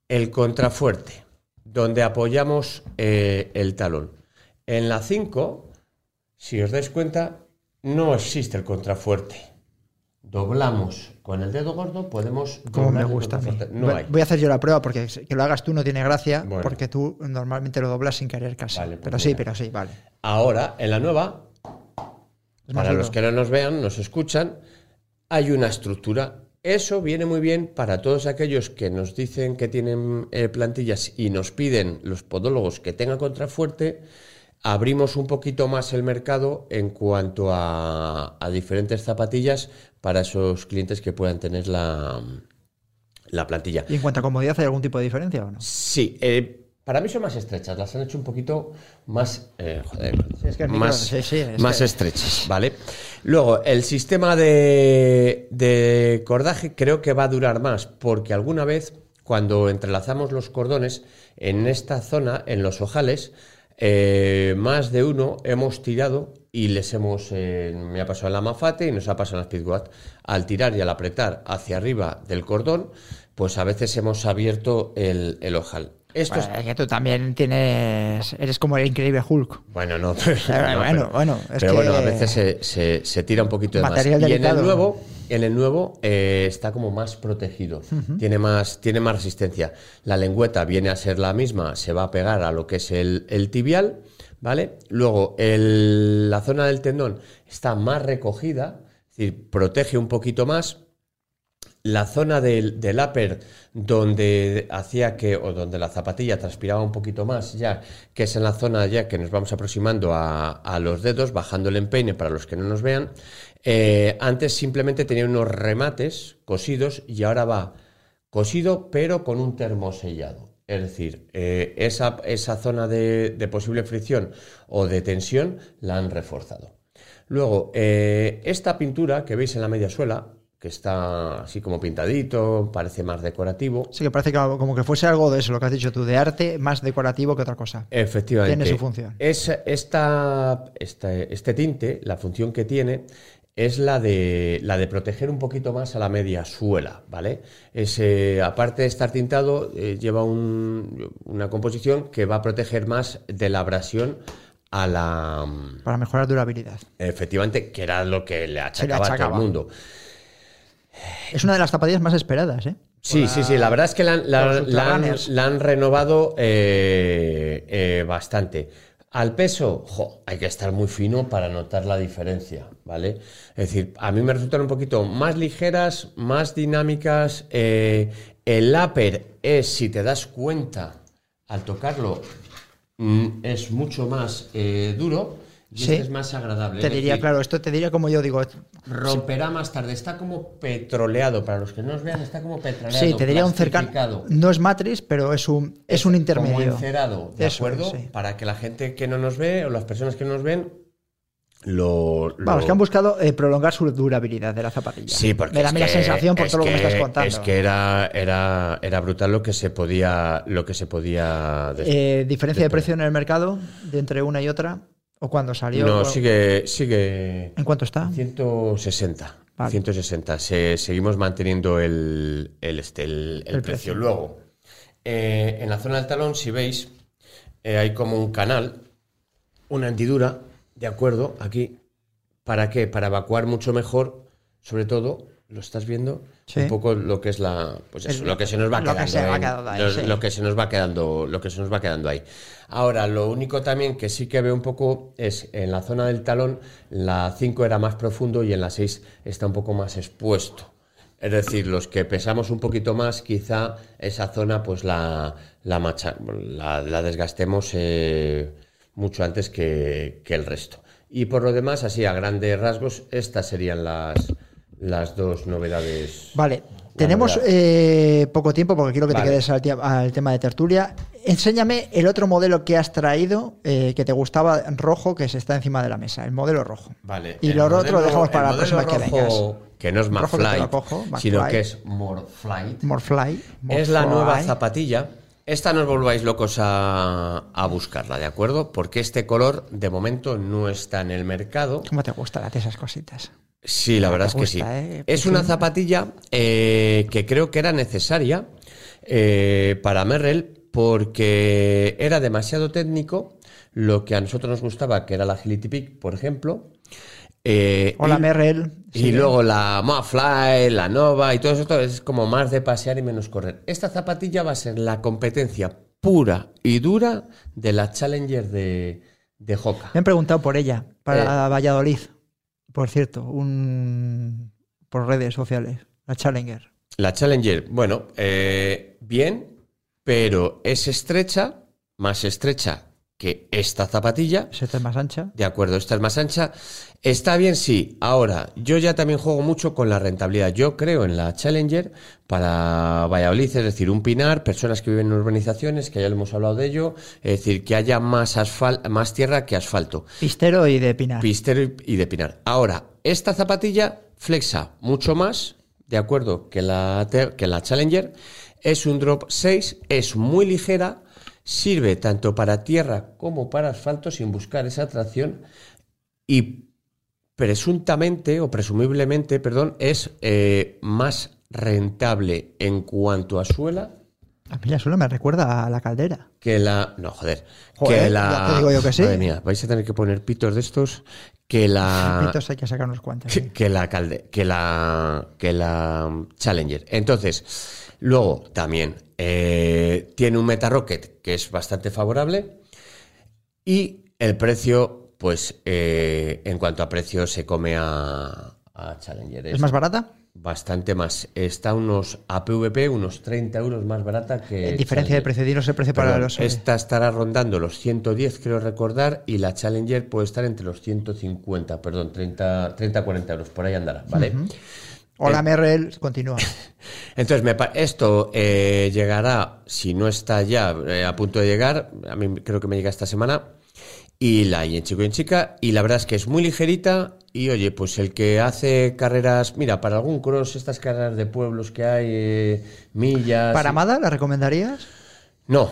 el contrafuerte, donde apoyamos eh, el talón. En la 5, si os dais cuenta, no existe el contrafuerte. Doblamos con el dedo gordo, podemos Como me gusta a mí. No Voy- hay. Voy a hacer yo la prueba porque que lo hagas tú no tiene gracia Bueno. porque tú normalmente lo doblas sin querer casi. Vale, pues pero sí, pero sí, vale. Ahora, en la nueva, Es para los que no nos vean, nos escuchan, hay una estructura. Eso viene muy bien para todos aquellos que nos dicen que tienen eh, plantillas y nos piden los podólogos que tengan contrafuerte. Abrimos un poquito más el mercado en cuanto a, a diferentes zapatillas para esos clientes que puedan tener la, la plantilla. ¿Y en cuanto a comodidad hay algún tipo de diferencia o no? Sí, eh, para mí son más estrechas, las han hecho un poquito más, eh, joder, Sí, es que el micro- más, sí, sí, es más que- estrechas, ¿vale? Luego, el sistema de, de cordaje creo que va a durar más, porque alguna vez, cuando entrelazamos los cordones, en esta zona, en los ojales, eh, más de uno hemos tirado y les hemos, eh, me ha pasado en la Mafate y nos ha pasado en la Speedwatt, al tirar y al apretar hacia arriba del cordón, pues a veces hemos abierto el, el ojal. Esto es- Bueno, es que tú también tienes. Eres como el increíble Hulk. Bueno, no, Pero no, bueno, pero- bueno, es pero que- bueno, a veces se, se- se tira un poquito de Material más. Y en el nuevo, en el nuevo eh, está como más protegido, tiene, más, tiene más resistencia. La lengüeta viene a ser la misma, se va a pegar a lo que es el, el tibial, ¿vale? Luego, el- la zona del tendón está más recogida, es decir, protege un poquito más. La zona del, del upper donde hacía que, o donde la zapatilla transpiraba un poquito más ya, que es en la zona ya que nos vamos aproximando a, a los dedos, bajando el empeine para los que no nos vean. eh, antes simplemente tenía unos remates cosidos y ahora va cosido pero con un termosellado. Es decir, eh, esa, esa zona de, de posible fricción o de tensión la han reforzado. Luego, eh, esta pintura que veis en la media suela, que está así como pintadito, parece más decorativo. Sí, que parece que como que fuese algo de eso, lo que has dicho tú, de arte más decorativo que otra cosa. Efectivamente. Tiene su función. Es, esta, esta- este tinte, la función que tiene, es la de, la de proteger un poquito más a la media suela, ¿vale? Es, eh, aparte de estar tintado, eh, lleva un- una composición que va a proteger más de la abrasión a la... Para mejorar durabilidad. Efectivamente, que era lo que le Se le achacaba, a todo achacaba. el mundo. Es una de las zapatillas más esperadas, ¿eh? Sí, sí, sí, la verdad es que la, han- la- la renovado eh, eh, bastante. Al peso, jo, hay que estar muy fino para notar la diferencia, ¿vale? Es decir, a mí me resultan un poquito más ligeras, más dinámicas. eh, el upper es, si te das cuenta, al tocarlo, mm, es mucho más duro y Sí. este es más agradable. Te diría, decir, claro, esto te diría como yo digo. Romperá más tarde. Está como petroleado. Para los que no nos vean, está como petroleado. Sí, te diría un cercano. No es matriz, pero es un, es un intermedio. Como encerado, ¿de Eso acuerdo? sí. Para que la gente que no nos ve o las personas que no nos ven lo. Vamos, lo- que han buscado eh, prolongar su durabilidad de la zapatilla. Sí, porque Me da la sensación por todo lo que me estás contando. Es que era, era, era brutal lo que se podía, lo que se podía Eh, ¿Diferencia de precio en el mercado de entre una y otra? ¿O cuando salió? No, sigue, sigue. ¿En cuánto está? 160. Vale. 160. Se- seguimos manteniendo el, el, este, el- el El precio. precio. Luego, eh, en la zona del talón, si veis, eh, hay como un canal, una hendidura, ¿de acuerdo? Aquí. ¿Para qué? Para evacuar mucho mejor, sobre todo, ¿Lo estás viendo? Sí. Un poco lo que es la. Pues eso, lo que se nos va lo quedando. va ahí, lo, sí. lo que se nos va quedando. Lo que se nos va quedando ahí. Ahora, lo único también que sí que veo un poco es en la zona del talón, la 5 era más profundo y en la 6 está un poco más expuesto. Es decir, los que pesamos un poquito más, quizá esa zona pues la, la, macha- la, la desgastemos eh, mucho antes que, que el resto. Y por lo demás, así a grandes rasgos, estas serían las, las dos novedades. Vale, tenemos eh, poco tiempo porque quiero que Vale. te quedes al, al tema de tertulia. Enséñame el otro modelo que has traído eh, que te gustaba rojo que se está encima de la mesa, el modelo rojo. Vale. Y el lo otro lo dejamos para la próxima que rojo, vengas. Que no es que McFly, sino que es More Flight. Morfly. Es la nueva Morfly. zapatilla. Esta no os volváis locos a, a buscarla, ¿de acuerdo? Porque este color de momento no está en el mercado. ¿Cómo te gustan esas cositas? Sí, la verdad es que gusta, sí. ¿eh? Es una zapatilla eh, que creo que era necesaria eh, para Merrell porque era demasiado técnico lo que a nosotros nos gustaba, que era la Agility Peak, por ejemplo. Eh, Hola, y- Merrell. y luego la Fly, la Nova y todo eso es como más de pasear y menos correr. Esta zapatilla va a ser la competencia pura y dura de la Challenger de, de Hoka. Me han preguntado por ella, para Eh. Valladolid. Por cierto, un por redes sociales, la Challenger. La Challenger, bueno, eh, bien, pero es estrecha, más estrecha que esta zapatilla. Esta es más ancha. De acuerdo, esta es más ancha. Está bien, sí. Ahora, yo ya también juego mucho con la rentabilidad. Yo creo en la Challenger para Valladolid, es decir, un pinar, personas que viven en urbanizaciones, que ya lo hemos hablado de ello, es decir, que haya más, asfal- más tierra que asfalto. Pistero y de Pinar. Pistero y- de pinar. Ahora, esta zapatilla flexa mucho más, de acuerdo, que la, que la Challenger. Es un drop 6, es muy ligera, sirve tanto para tierra como para asfalto sin buscar esa tracción y presuntamente o presumiblemente, perdón, es eh, más rentable en cuanto a suela A mí la suela me recuerda a la caldera. que la. No, joder. Joder, que la. ya te digo yo que sí. Madre mía, vais a tener que poner pitos de estos. Que la. Pitos hay que sacar unos cuantos. que, que la calde, que la que la Challenger. Entonces, luego también eh, tiene un Meta Rocket que es bastante favorable y el precio, pues eh, en cuanto a precio se come a, a Challenger. ¿Es más barata? Bastante más. Está unos APVP, unos 30 euros más barata que. En diferencia de precio, dinos el precio para los... Esta estará rondando los 110, creo recordar, y la Challenger puede estar entre los 150, perdón, 30, 30 40 euros, por ahí andará, ¿vale? Hola, Eh, Merrell, continúa. Entonces, me esto eh, llegará, si no está ya eh, a punto de llegar, a mí creo que me llega esta semana, y la hay en chico y en chica, y la verdad es que es muy ligerita, y oye, pues el que hace carreras, mira, para algún cross, estas carreras de pueblos que hay, eh, millas... ¿Para y- Amada la recomendarías? no.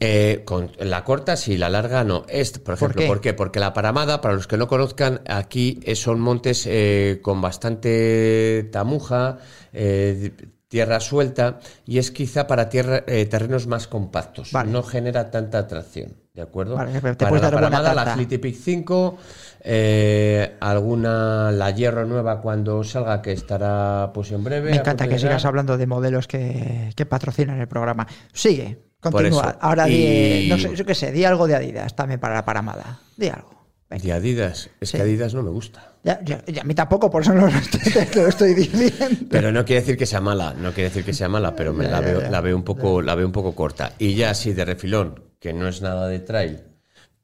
Eh, con la corta sí, la larga no. Este, por ejemplo, qué? ¿por qué? Porque la Paramada, para los que no conozcan, aquí son montes eh, con bastante tamuja, eh, tierra suelta, y es quizá para tierra, eh, terrenos más compactos. Vale. No genera tanta atracción, ¿de acuerdo? Vale, te para la Paramada, la Peak 5, eh, alguna, la Hierro nueva cuando salga, que estará pues en breve. Me encanta que sigas hablando de modelos que, que patrocinan el programa. Sigue, continúa. Ahora di, no sé, yo qué sé, di algo de Adidas también para la Paramada. Di algo. Venga. De Adidas. Es Sí. que Adidas no me gusta. Ya, ya- ya a mí tampoco, por eso no lo estoy, te lo estoy diciendo. Pero no quiere decir que sea mala, no quiere decir que sea mala, pero me la veo, la veo un poco, la veo un poco corta. Y ya así de refilón, que no es nada de trail,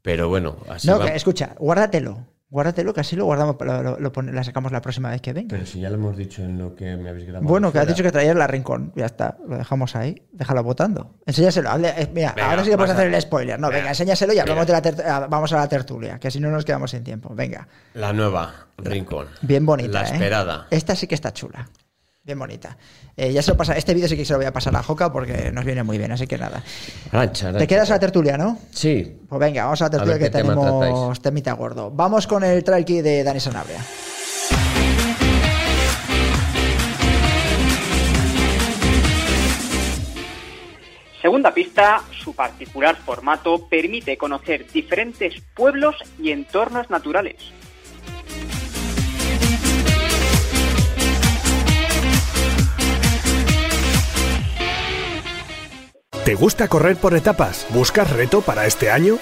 pero bueno, así No, va- que, escucha, guárdatelo. Guárdatelo, que así lo guardamos, lo, lo- lo pone- la sacamos la próxima vez que venga. Pero si ya lo hemos dicho en lo que me habéis grabado. Bueno, que has dicho que traías la rincón. Ya está, lo dejamos ahí. Déjalo votando. Enséñaselo. hazle- eh, mira, Venga, ahora sí que puedes hacer el spoiler. No, venga, Venga. enséñaselo y hablamos de la ah, vamos a la tertulia, que si no nos quedamos sin tiempo. Venga, La nueva, Rincón. bien bonita. La ¿eh? esperada. Esta sí que está chula. Bien bonita. Eh, ya se lo pasa. Este vídeo sí que se lo voy a pasar a Joca porque nos viene muy bien, así que nada. Arancha, ¿Te quedas a la tertulia, no? Sí. Pues venga, vamos a la tertulia que tenemos temita gordo. Vamos con el trail kit de Dani Sanabria. Segunda pista, su particular formato permite conocer diferentes pueblos y entornos naturales. ¿Te gusta correr por etapas? ¿Buscas reto para este año?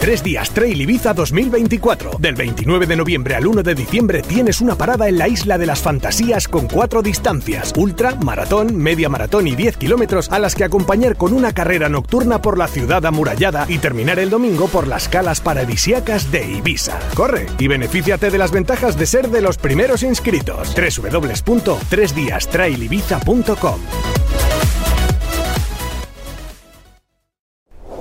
Tres días Trail Ibiza 2024. Del 29 de noviembre al 1 de diciembre tienes una parada en la Isla de las Fantasías con cuatro distancias: ultra, maratón, media maratón y 10 kilómetros, a las que acompañar con una carrera nocturna por la ciudad amurallada y terminar el domingo por las calas paradisiacas de Ibiza. Corre y benefíciate de las ventajas de ser de los primeros inscritos. www.tresdiastrailibiza.com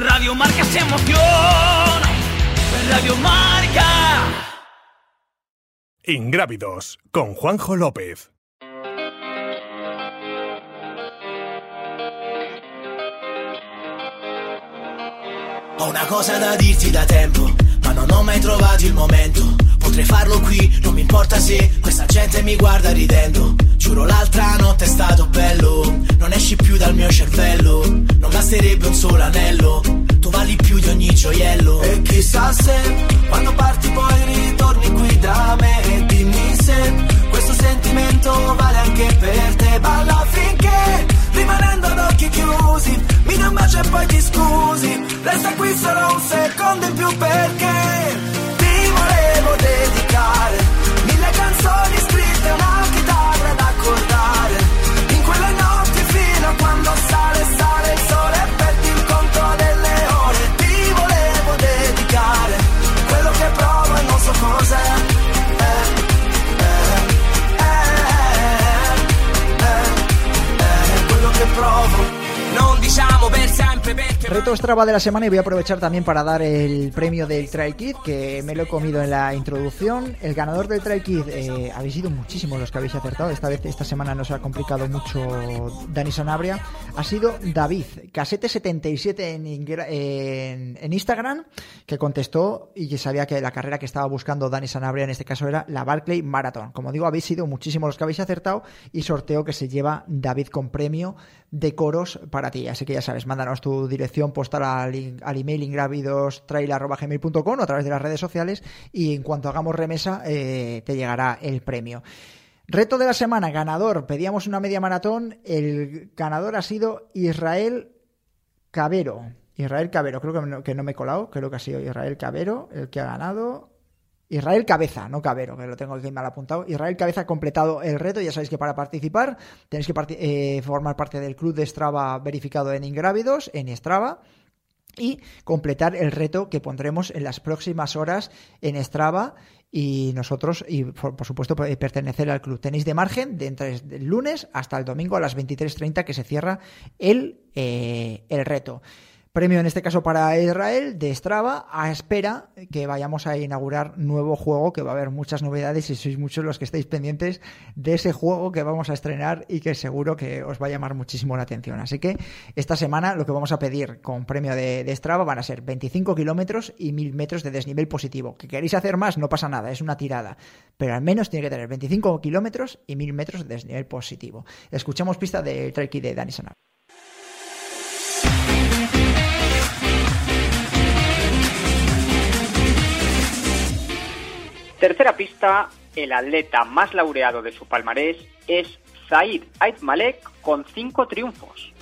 Radio Marca se emoción. Radio Marca. Ingrávidos con Juanjo López. Ho una cosa da dirti da tempo, ma non ho mai trovato il momento. Potrei farlo qui, non mi importa se questa gente mi guarda ridendo. Giuro l'altra notte è stato bello, non esci più dal mio cervello. Non basterebbe un solo anello, tu vali più di ogni gioiello. E chissà se quando parti poi ritorni qui da me e dimmi se questo sentimento vale anche per te. Balla finché rimanendo ad occhi chiusi, mi dai un bacio e poi ti scusi. Resta qui solo un secondo in più perché baby. Sempre perché Reto Strava de la semana y voy a aprovechar también para dar el premio del Trail Kit que me lo he comido en la introducción. El ganador del Trail Kit, eh, habéis sido muchísimos los que habéis acertado. Esta vez, esta semana nos ha complicado mucho Dani Sanabria. Ha sido David, Casete77 en, en, en Instagram, que contestó y que sabía que la carrera que estaba buscando Dani Sanabria en este caso era la Barclay Marathon. Como digo, habéis sido muchísimos los que habéis acertado y sorteo que se lleva David con premio de coros para ti. Así que ya sabes, mándanos tu dirección postal al, al email ingravidostrail.gmail.com o a través de las redes sociales y en cuanto hagamos remesa eh, te llegará el premio. Reto de la semana, ganador. Pedíamos una media maratón. El ganador ha sido Israel Cabero. Israel Cabero, creo que no, que no me he colado. Creo que ha sido Israel Cabero el que ha ganado. Israel Cabeza, no Cabero, que lo tengo aquí mal apuntado. Israel Cabeza ha completado el reto. Ya sabéis que para participar tenéis que eh, formar parte del club de Strava verificado en Ingrávidos, en Strava y completar el reto que pondremos en las próximas horas en Strava y nosotros, y por, por supuesto, eh, pertenecer al club. Tenéis de margen de entre el lunes hasta el domingo a las 23.30 que se cierra el, eh, el reto. Premio en este caso para Israel de Strava a espera que vayamos a inaugurar nuevo juego, que va a haber muchas novedades y sois muchos los que estáis pendientes de ese juego que vamos a estrenar y que seguro que os va a llamar muchísimo la atención. Así que esta semana lo que vamos a pedir con premio de, de van a ser 25 kilómetros y 1000 metros de desnivel positivo. Que queréis hacer más, no pasa nada, es una tirada. Pero al menos tiene que tener 25 kilómetros y 1000 metros de desnivel positivo. Escuchamos pista de Trail Kid de Dani Sanab. Tercera pista, el atleta más laureado de su palmarés es Zaid Ait Malek con cinco triunfos.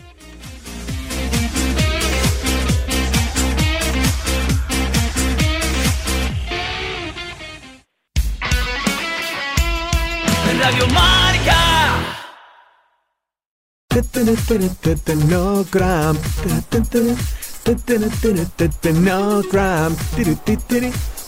Radio Marca.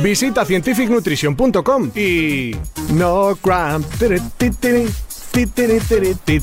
visita scientificnutrition.com y... No cramp. tiri, ti,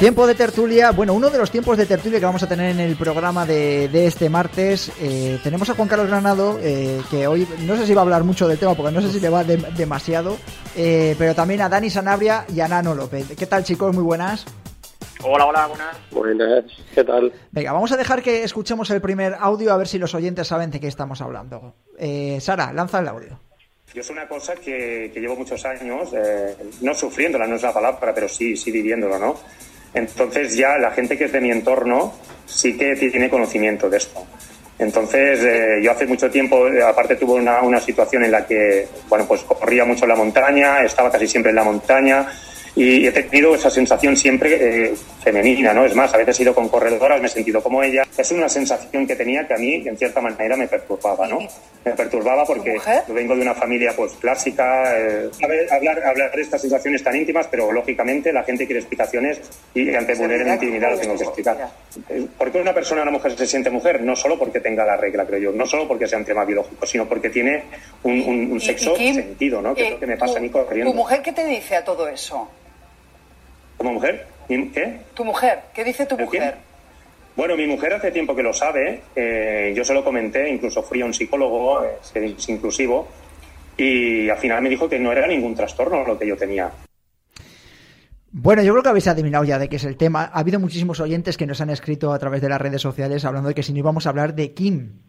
Tiempo de tertulia, bueno, uno de los tiempos de tertulia que vamos a tener en el programa de, de este martes, eh, tenemos a Juan Carlos Granado, eh, que hoy no sé si va a hablar mucho del tema, porque no sé si le va de- demasiado, eh, pero también a Dani Sanabria y a Nano López. ¿Qué tal chicos? Muy buenas. Hola, hola, buenas. Buenas, ¿qué tal? Venga, vamos a dejar que escuchemos el primer audio a ver si los oyentes saben de qué estamos hablando. Eh, Sara, lanza el audio. Yo es una cosa que, que llevo muchos años, eh, no sufriéndola, no es la palabra, pero sí, sí viviéndolo, ¿no? Entonces ya la gente que es de mi entorno sí que tiene conocimiento de esto. Entonces eh, yo hace mucho tiempo, eh, aparte tuve una, una situación en la que, bueno, pues corría mucho la montaña, estaba casi siempre en la montaña y he tenido esa sensación siempre eh, femenina, ¿no? Es más, a veces he ido con corredoras, me he sentido como ella. Es una sensación que tenía que a mí, en cierta manera, me perturbaba, ¿no? Me perturbaba porque yo vengo de una familia pues clásica. eh, a ver, hablar, hablar de estas sensaciones tan íntimas, pero lógicamente la gente quiere explicaciones y ante vulnerar la intimidad lo tengo que explicar. Eh, ¿Por qué una persona, una mujer se siente mujer? No solo porque tenga la regla, creo yo, no solo porque sea un tema biológico, sino porque tiene un, un- un Y- sexo y Kim, sentido, ¿no? Que es eh, lo que me pasa a mí corriendo. ¿Tu mujer qué te dice a todo eso? ¿Como mujer? ¿Y ¿Qué? ¿Tu mujer? ¿Qué dice tu mujer? Bueno, mi mujer hace tiempo que lo sabe. eh, yo se lo comenté, incluso fui a un psicólogo, es inclusivo, y al final me dijo que no era ningún trastorno lo que yo tenía. Bueno, yo creo que habéis adivinado ya de qué es el tema. Ha habido muchísimos oyentes que nos han escrito a través de las redes sociales hablando de que si no íbamos a hablar de Kim,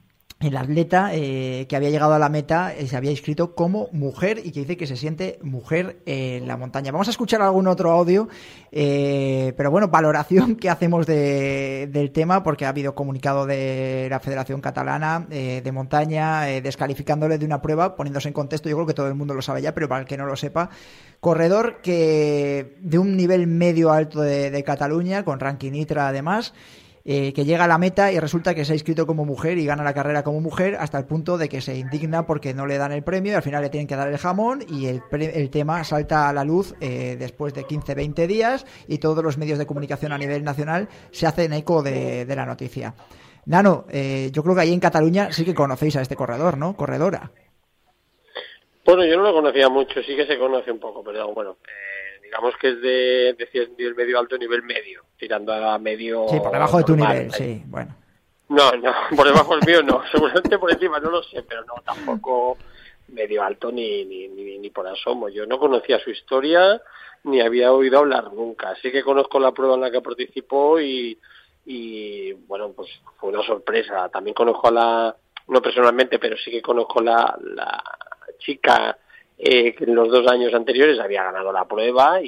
el atleta eh, que había llegado a la meta, eh, se había inscrito como mujer y que dice que se siente mujer en la montaña. Vamos a escuchar algún otro audio, eh, pero bueno, valoración que hacemos de- del tema, porque ha habido comunicado de la Federación Catalana eh, de Montaña descalificándole de una prueba, poniéndose en contexto, yo creo que todo el mundo lo sabe ya, pero para el que no lo sepa, corredor que de un nivel medio alto de, de Cataluña, con ranking ITRA además, eh, que llega a la meta y resulta que se ha inscrito como mujer y gana la carrera como mujer hasta el punto de que se indigna porque no le dan el premio y al final le tienen que dar el jamón y el, pre- el tema salta a la luz eh, después de 15-20 días y todos los medios de comunicación a nivel nacional se hacen eco de, de la noticia. Nano, eh, yo creo que ahí en Cataluña sí que conocéis a este corredor, ¿no? Corredora. Bueno, yo no lo conocía mucho, sí que se conoce un poco, pero bueno, digamos que es de, nivel medio alto, nivel medio, tirando a medio. Sí, por debajo de tu nivel, sí, bueno. No, no, por debajo del mío no, seguramente por encima, no lo sé, pero no, tampoco medio alto ni, ni, ni, ni por asomo. Yo no conocía su historia ni había oído hablar nunca. Sí que conozco la prueba en la que participó y, y bueno, pues fue una sorpresa. También conozco a la, no personalmente, pero sí que conozco la, la chica eh, que en los dos años anteriores había ganado la prueba y,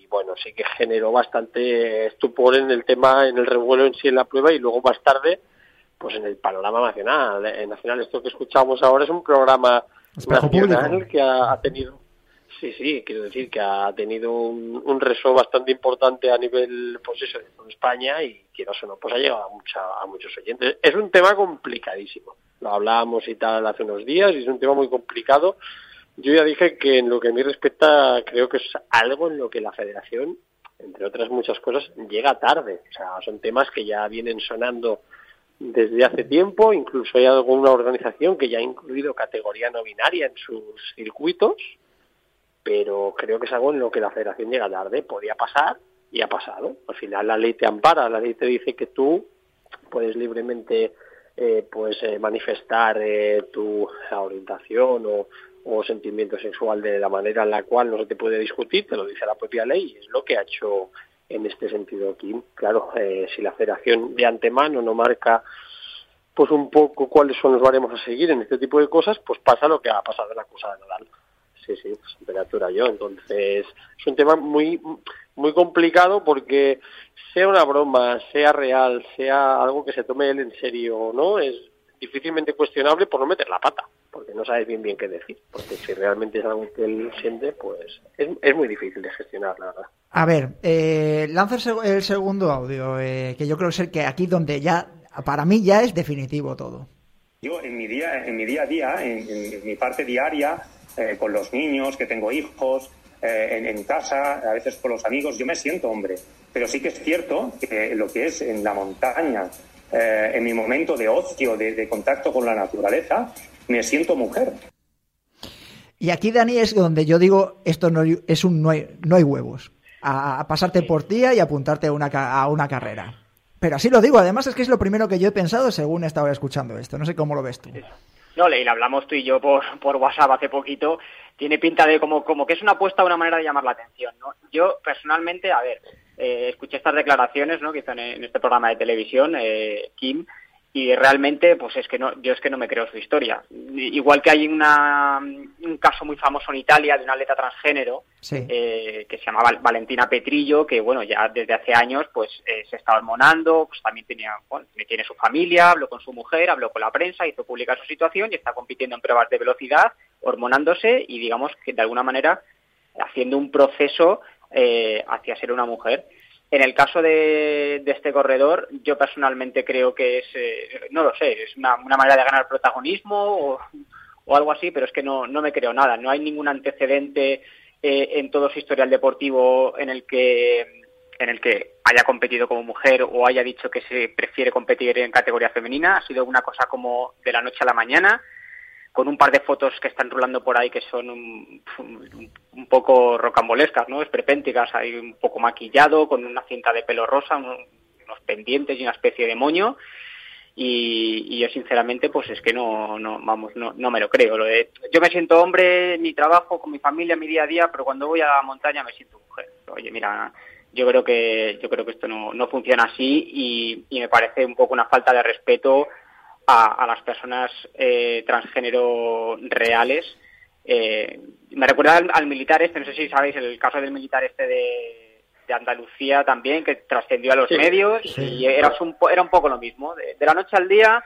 y, bueno, sí que generó bastante estupor en el tema, en el revuelo en sí en la prueba y luego más tarde, pues en el panorama nacional. eh, nacional. Esto que escuchamos ahora es un programa Espejo nacional público. que ha, ha tenido Sí, sí, quiero decir que ha tenido un, un rezo bastante importante a nivel, pues eso, de España y quieras o no, pues ha llegado a, mucha, a muchos oyentes. Es un tema complicadísimo. Lo hablábamos y tal hace unos días y es un tema muy complicado. Yo ya dije que en lo que a mí respecta creo que es algo en lo que la federación, entre otras muchas cosas, llega tarde. O sea, son temas que ya vienen sonando desde hace tiempo, incluso hay alguna organización que ya ha incluido categoría no binaria en sus circuitos, pero creo que es algo en lo que la federación llega tarde. Podía pasar y ha pasado. Al final la ley te ampara, la ley te dice que tú puedes libremente eh, pues eh, manifestar eh, tu orientación o, o sentimiento sexual de la manera en la cual no se te puede discutir, te lo dice la propia ley es lo que ha hecho en este sentido aquí. Claro, eh, si la federación de antemano no marca pues un poco cuáles son los baremos a seguir en este tipo de cosas, pues pasa lo que ha pasado en la cosa de Nadal. Sí, sí, pues, temperatura yo. Entonces, es un tema muy muy complicado porque sea una broma, sea real, sea algo que se tome él en serio, ¿no? Es difícilmente cuestionable por no meter la pata, porque no sabes bien bien qué decir. Porque si realmente es algo que él siente, pues es, es muy difícil de gestionar, la verdad. A ver, eh, lanza el, seg- el segundo audio, eh, que yo creo que es el que aquí donde ya, para mí ya es definitivo todo. Yo en mi día, en mi día a día, en, en- en mi parte diaria, eh, con los niños, que tengo hijos, eh, en, en casa, a veces con los amigos, yo me siento hombre. Pero sí que es cierto que lo que es en la montaña, eh, en mi momento de ocio, de, de contacto con la naturaleza, me siento mujer. Y aquí, Dani, es donde yo digo, esto no hay- es un no hay, no hay huevos. A, a pasarte por tía y apuntarte a una, ca- a una carrera. Pero así lo digo, además es que es lo primero que yo he pensado según estaba escuchando esto. No sé cómo lo ves tú. No, le, le hablamos tú y yo por, por WhatsApp hace poquito. Tiene pinta de como, como que es una apuesta, una manera de llamar la atención, ¿no? Yo, personalmente, a ver, eh, escuché estas declaraciones, ¿no? Que hizo en, en este programa de televisión, eh, Kim, y realmente, pues es que no, yo es que no me creo su historia. Igual que hay una, un caso muy famoso en Italia de una atleta transgénero, Sí. eh, que se llama Val- Valentina Petrillo, que bueno, ya desde hace años pues eh, se está hormonando, pues también tenía, bueno, tiene su familia, habló con su mujer, habló con la prensa, hizo pública su situación y está compitiendo en pruebas de velocidad, hormonándose y digamos que de alguna manera haciendo un proceso eh, hacia ser una mujer. En el caso de, este corredor, yo personalmente creo que es, eh, no lo sé, es una, manera de ganar protagonismo o, o algo así, pero es que no, no me creo nada. No hay ningún antecedente eh, en todo su historial deportivo en el que en el que haya competido como mujer o haya dicho que se prefiere competir en categoría femenina. Ha sido una cosa como de la noche a la mañana, con un par de fotos que están rulando por ahí que son un, un- poco rocambolescas, ¿no? Esperpénticas, hay un poco maquillado, con una cinta de pelo rosa, un- unos pendientes y una especie de moño. Y, y yo sinceramente pues es que no, no vamos no, no me lo creo lo de- yo me siento hombre mi trabajo con mi familia mi día a día pero cuando voy a la montaña me siento mujer oye mira yo creo que yo creo que esto no, no funciona así y, y me parece un poco una falta de respeto a, a las personas eh, transgénero reales Eh, me recuerda al, al militar este no sé si sabéis el caso del militar este de de Andalucía también, que trascendió a los Sí, medios sí. y era un, era un poco lo mismo. De, de la noche al día,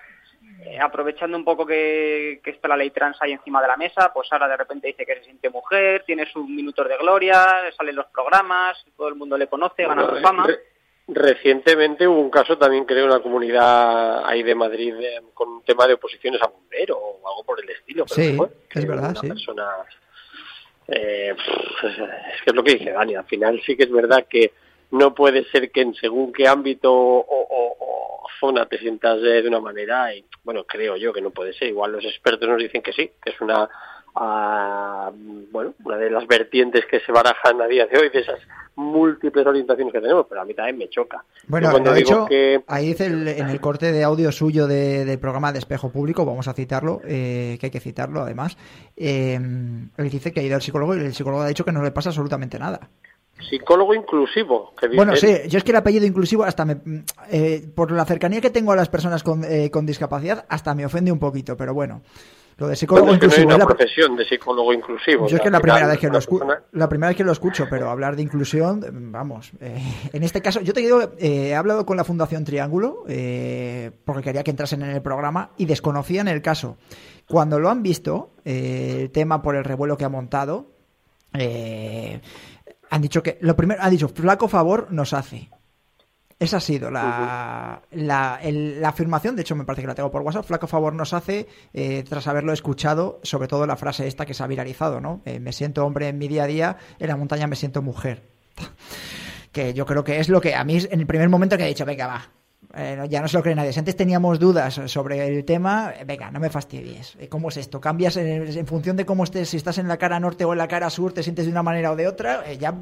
eh, aprovechando un poco que, que está la ley trans ahí encima de la mesa, pues ahora de repente dice que se siente mujer, tiene sus minutos de gloria, salen los programas, todo el mundo le conoce, gana Bueno, su fama. re- recientemente hubo un caso también creo en la comunidad ahí de Madrid eh, con un tema de oposiciones a bombero o algo por el estilo. pero Sí, fue es verdad, sí. persona eh, es que es lo que dice Dani, al final sí que es verdad que no puede ser que en según qué ámbito o, o- o zona te sientas eh, de una manera y bueno, creo yo que no puede ser, igual los expertos nos dicen que sí, que es una ah, bueno, una de las vertientes que se barajan a día de hoy de esas múltiples orientaciones que tenemos, pero a mí también me choca. Bueno, cuando de digo hecho, que ahí dice el- en el corte de audio suyo de- del programa de Espejo Público, vamos a citarlo, eh, que hay que citarlo además, eh, él dice que ha ido al psicólogo y el psicólogo ha dicho que no le pasa absolutamente nada. psicólogo inclusivo, que dice Bueno, sí, yo es que el apellido inclusivo hasta me... eh, por la cercanía que tengo a las personas con, eh, con discapacidad, hasta me ofende un poquito, pero bueno. Lo de psicólogo Bueno, es que no hay inclusivo... una es la- profesión de psicólogo inclusivo. Yo es que la primera vez que lo persona- la primera vez que lo escucho, pero hablar de inclusión, vamos, eh, en este caso, yo te digo, eh, he hablado con la Fundación Triángulo eh, porque quería que entrasen en el programa y desconocían el caso. Cuando lo han visto, eh, el tema por el revuelo que ha montado, eh, han dicho que lo primero, han dicho flaco favor nos hace. Esa ha sido la, la, el- la afirmación, de hecho me parece que la tengo por WhatsApp, flaco favor nos hace, eh, tras haberlo escuchado, sobre todo la frase esta que se ha viralizado, ¿no? Eh, me siento hombre en mi día a día, en la montaña me siento mujer. Que yo creo que es lo que a mí en el primer momento que he dicho, venga, va. Eh, ya no se lo cree nadie. Si antes teníamos dudas sobre el tema, venga, no me fastidies. Eh, ¿Cómo es esto? ¿Cambias en, función de cómo estés? Si estás en la cara norte o en la cara sur, te sientes de una manera o de otra, eh, ya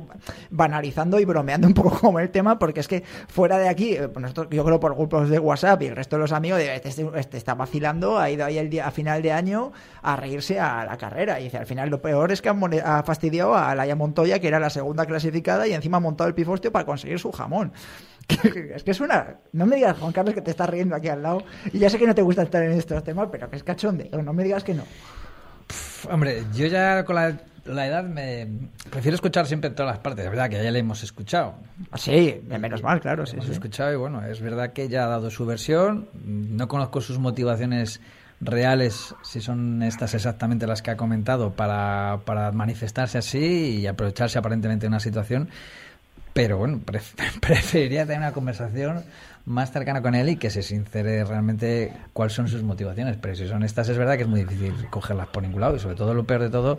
banalizando y bromeando un poco con el tema, porque es que fuera de aquí, nosotros, yo creo por grupos de WhatsApp y el resto de los amigos, este, este está vacilando, ha ido ahí el día, a final de año a reírse a la carrera. Y dice, al final lo peor es que ha fastidiado a Laia Montoya, que era la segunda clasificada, y encima ha montado el pifostio para conseguir su jamón. es que es una... No me digas, Juan Carlos, que te estás riendo aquí al lado. Y ya sé que no te gusta estar en estos temas, pero que es cachondeo. No me digas que no. Hombre, yo ya con la, la edad me prefiero escuchar siempre todas las partes. Es verdad que ya le hemos escuchado. Sí, menos mal, claro. Sí, hemos sí. escuchado y bueno, es verdad que ella ha dado su versión. No conozco sus motivaciones reales, si son estas exactamente las que ha comentado, para, para manifestarse así y aprovecharse aparentemente de una situación. Pero bueno, pref- preferiría tener una conversación más cercana con él y que se sincere realmente cuáles son sus motivaciones. Pero si son estas, es verdad que es muy difícil cogerlas por ningún lado. Y sobre todo, lo peor de todo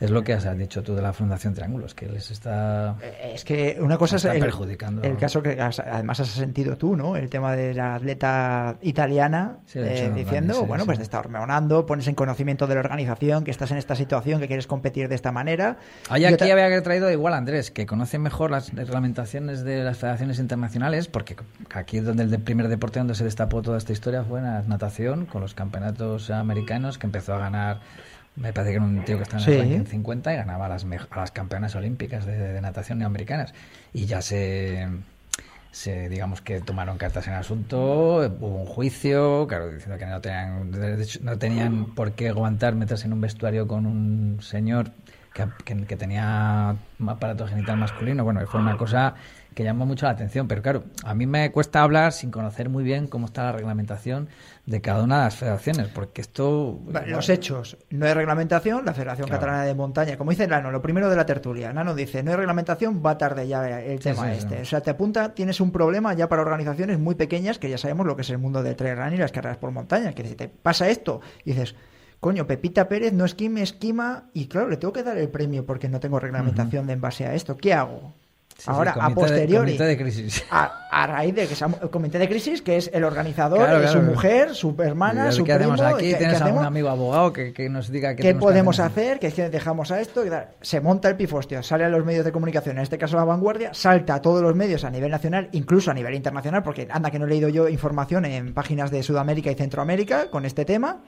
es lo que has dicho tú de la Fundación Triángulos, que les está. Es que una cosa es el, perjudicando. el caso que has- además has sentido tú, ¿no? El tema de la atleta italiana Sí, eh, diciendo, bueno, sí. pues te está hormonando, pones en conocimiento de la organización que estás en esta situación, que quieres competir de esta manera. Hay aquí otra- había que traído igual Andrés, que conoce mejor las reglamentaciones de las federaciones internacionales, porque aquí es donde el primer deporte donde se destapó toda esta historia fue en la natación, con los campeonatos americanos, que empezó a ganar, me parece que era un tío que estaba en el Sí. ranking 50 y ganaba a las, a las campeonas olímpicas de, de natación americanas. Y ya se, se, digamos que tomaron cartas en el asunto, hubo un juicio, claro, diciendo que no tenían, no tenían por qué aguantar meterse en un vestuario con un señor que, que- que tenía un aparato genital masculino. Bueno, fue una cosa que llamó mucho la atención, pero claro, a mí me cuesta hablar sin conocer muy bien cómo está la reglamentación de cada una de las federaciones, porque esto... Los hechos. No hay reglamentación, la Federación Claro. Catalana de Montaña, como dice Nano, lo primero de la tertulia. Nano dice, no hay reglamentación, va tarde ya el tema sí, sí. este. O sea, te apunta, tienes un problema ya para organizaciones muy pequeñas, que ya sabemos lo que es el mundo del trail running y las carreras por montaña, que si te pasa esto y dices, coño, Pepita Pérez no esquime, esquima, y claro, le tengo que dar el premio porque no tengo reglamentación de en base a esto. ¿Qué hago? Sí, sí, Ahora, a comité de- posteriori, comité de crisis. A, a raíz de que sea el comité de crisis, que es el organizador, Claro, su claro. mujer, su hermana, ¿Qué su hacemos primo, aquí? ¿qué- qué ¿Tienes algún hacemos? amigo abogado que, que nos diga qué, ¿Qué que podemos hacer? Que es que dejamos a esto, se monta el pifostio, sale a los medios de comunicación, en este caso la vanguardia, salta a todos los medios a nivel nacional, incluso a nivel internacional, porque anda que no he leído yo información en páginas de Sudamérica y Centroamérica con este tema.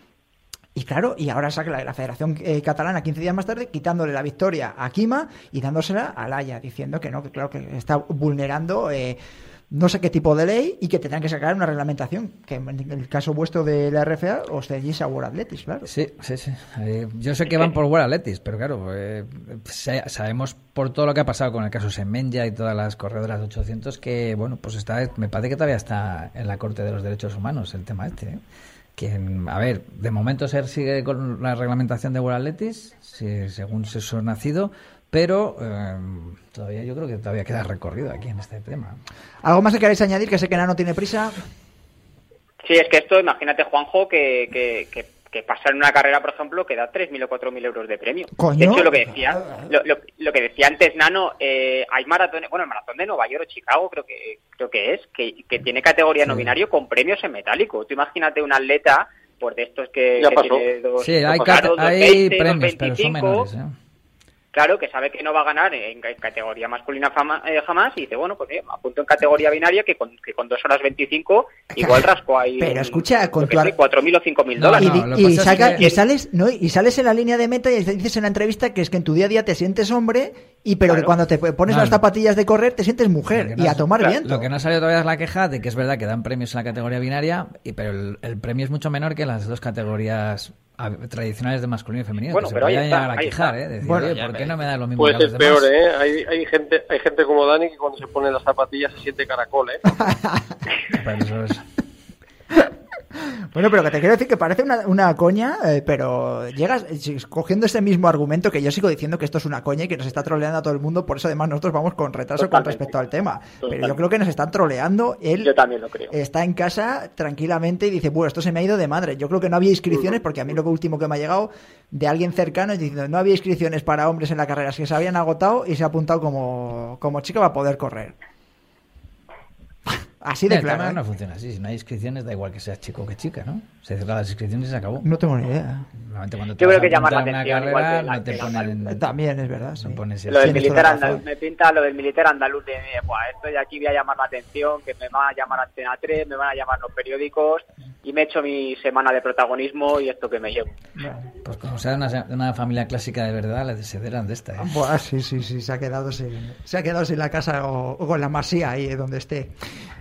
Y claro, y ahora saca la, la Federación eh, Catalana 15 días más tarde quitándole la victoria a Kima y dándosela a Laia, diciendo que no, que claro que está vulnerando eh, no sé qué tipo de ley y que tendrán que sacar una reglamentación, que en el caso vuestro de la RFA os ceñís a World Athletics, claro. Sí, sí, sí. Eh, yo sé que van por World Athletics, pero claro, eh, sa- sabemos por todo lo que ha pasado con el caso Semenya y todas las corredoras de 800 que, bueno, pues está, me parece que todavía está en la Corte de los Derechos Humanos el tema este. ¿eh? Que, a ver, de momento se sigue con la reglamentación de World Athletics, si- según se ha nacido, pero eh, todavía yo creo que todavía queda recorrido aquí en este tema. ¿Algo más que queréis añadir? Que sé que Nano tiene prisa. Sí, es que esto, imagínate, Juanjo, que, que, que, que pasar en una carrera, por ejemplo, que da 3.000 o 4.000 euros de premio. Coño. De hecho, lo que decía, lo, lo, lo que decía antes Nano, eh, hay maratones, bueno, el maratón de Nueva York o Chicago creo que creo que es, que, que tiene categoría no binario con premios en metálico. Tú imagínate un atleta, por de estos que, Ya que pasó. tiene dos, Sí, hay, dos cate- claro, dos hay 20, dos premios, pero son 25, menores. ¿eh? Claro, que sabe que no va a ganar en, en categoría masculina fama- eh, jamás y dice, bueno, pues mira, me apunto en categoría binaria que con, que con 2 horas 25 igual rasco ahí Pero escucha, con yo tu qué sé, ar- 4.000 o 5.000 Y, dólares. y saca- y sales no y sales en la línea de meta y dices en la entrevista que es que en tu día a día te sientes hombre y pero que cuando te pones No, las no. zapatillas de correr te sientes mujer y a tomar viento. Lo que no ha salido todavía es la queja de que es verdad que dan premios en la categoría binaria, y, pero el, el premio es mucho menor que las dos categorías a- tradicionales de masculino y femenino. Bueno, que pero se ahí está, llegar a ahí quejar, está. ¿eh? Decir, Bueno, ¿por qué no me da lo mismo Puede que a los ser demás? peor, ¿eh? Hay, hay, gente, hay gente como Dani que cuando se pone las zapatillas se siente caracol, ¿eh? Pero eso es- Bueno, pero que te quiero decir que parece una, una coña, eh, pero llegas eh, cogiendo ese mismo argumento que yo sigo diciendo que esto es una coña y que nos está troleando a todo el mundo, por eso además nosotros vamos con retraso con respecto al tema. Pero yo creo que nos están troleando. Él Yo también lo creo. está en casa tranquilamente y dice, bueno, esto se me ha ido de madre. Yo creo que no había inscripciones, porque a mí lo último que me ha llegado de alguien cercano es diciendo, no había inscripciones para hombres en la carrera, es que se habían agotado y se ha apuntado como, como chica para poder correr. Así de El claro. tema ¿eh? no funciona así. Si no hay inscripciones, da igual que seas chico que chica, ¿no? Se cierran las inscripciones y se acabó. No tengo ni idea. Normalmente cuando te Yo creo que llamar la atención, igual que la- no te que la- ponen... También es verdad, sí. no pones Lo del militar andaluz, me pinta lo del militar andaluz de, Buah, esto de aquí voy a llamar la atención, que me van a llamar Antena 3, me van a llamar los periódicos y me he hecho mi semana de protagonismo y esto que me llevo. Pues como sea una, una familia clásica de verdad, la desederan de esta, ¿eh? Buah, sí, sí, sí, se ha quedado sin, se ha quedado sin la casa o, o con la masía ahí eh, donde esté.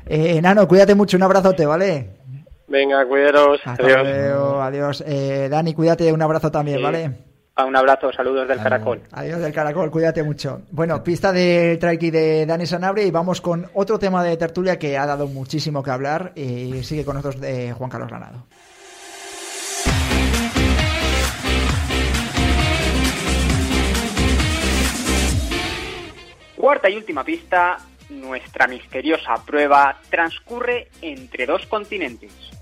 Eh, Nano, cuídate mucho, un abrazote, ¿vale? Venga, cuidaros. Hasta Adiós. luego, adiós. Eh, Dani, cuídate, un abrazo también, Sí. ¿vale? Un abrazo, saludos del Caracol. Adiós del caracol, cuídate mucho. Bueno, pista de Traiki de Dani Sanabria y vamos con otro tema de tertulia que ha dado muchísimo que hablar y sigue con nosotros de Juan Carlos Granado. Cuarta y última pista, nuestra misteriosa prueba transcurre entre dos continentes.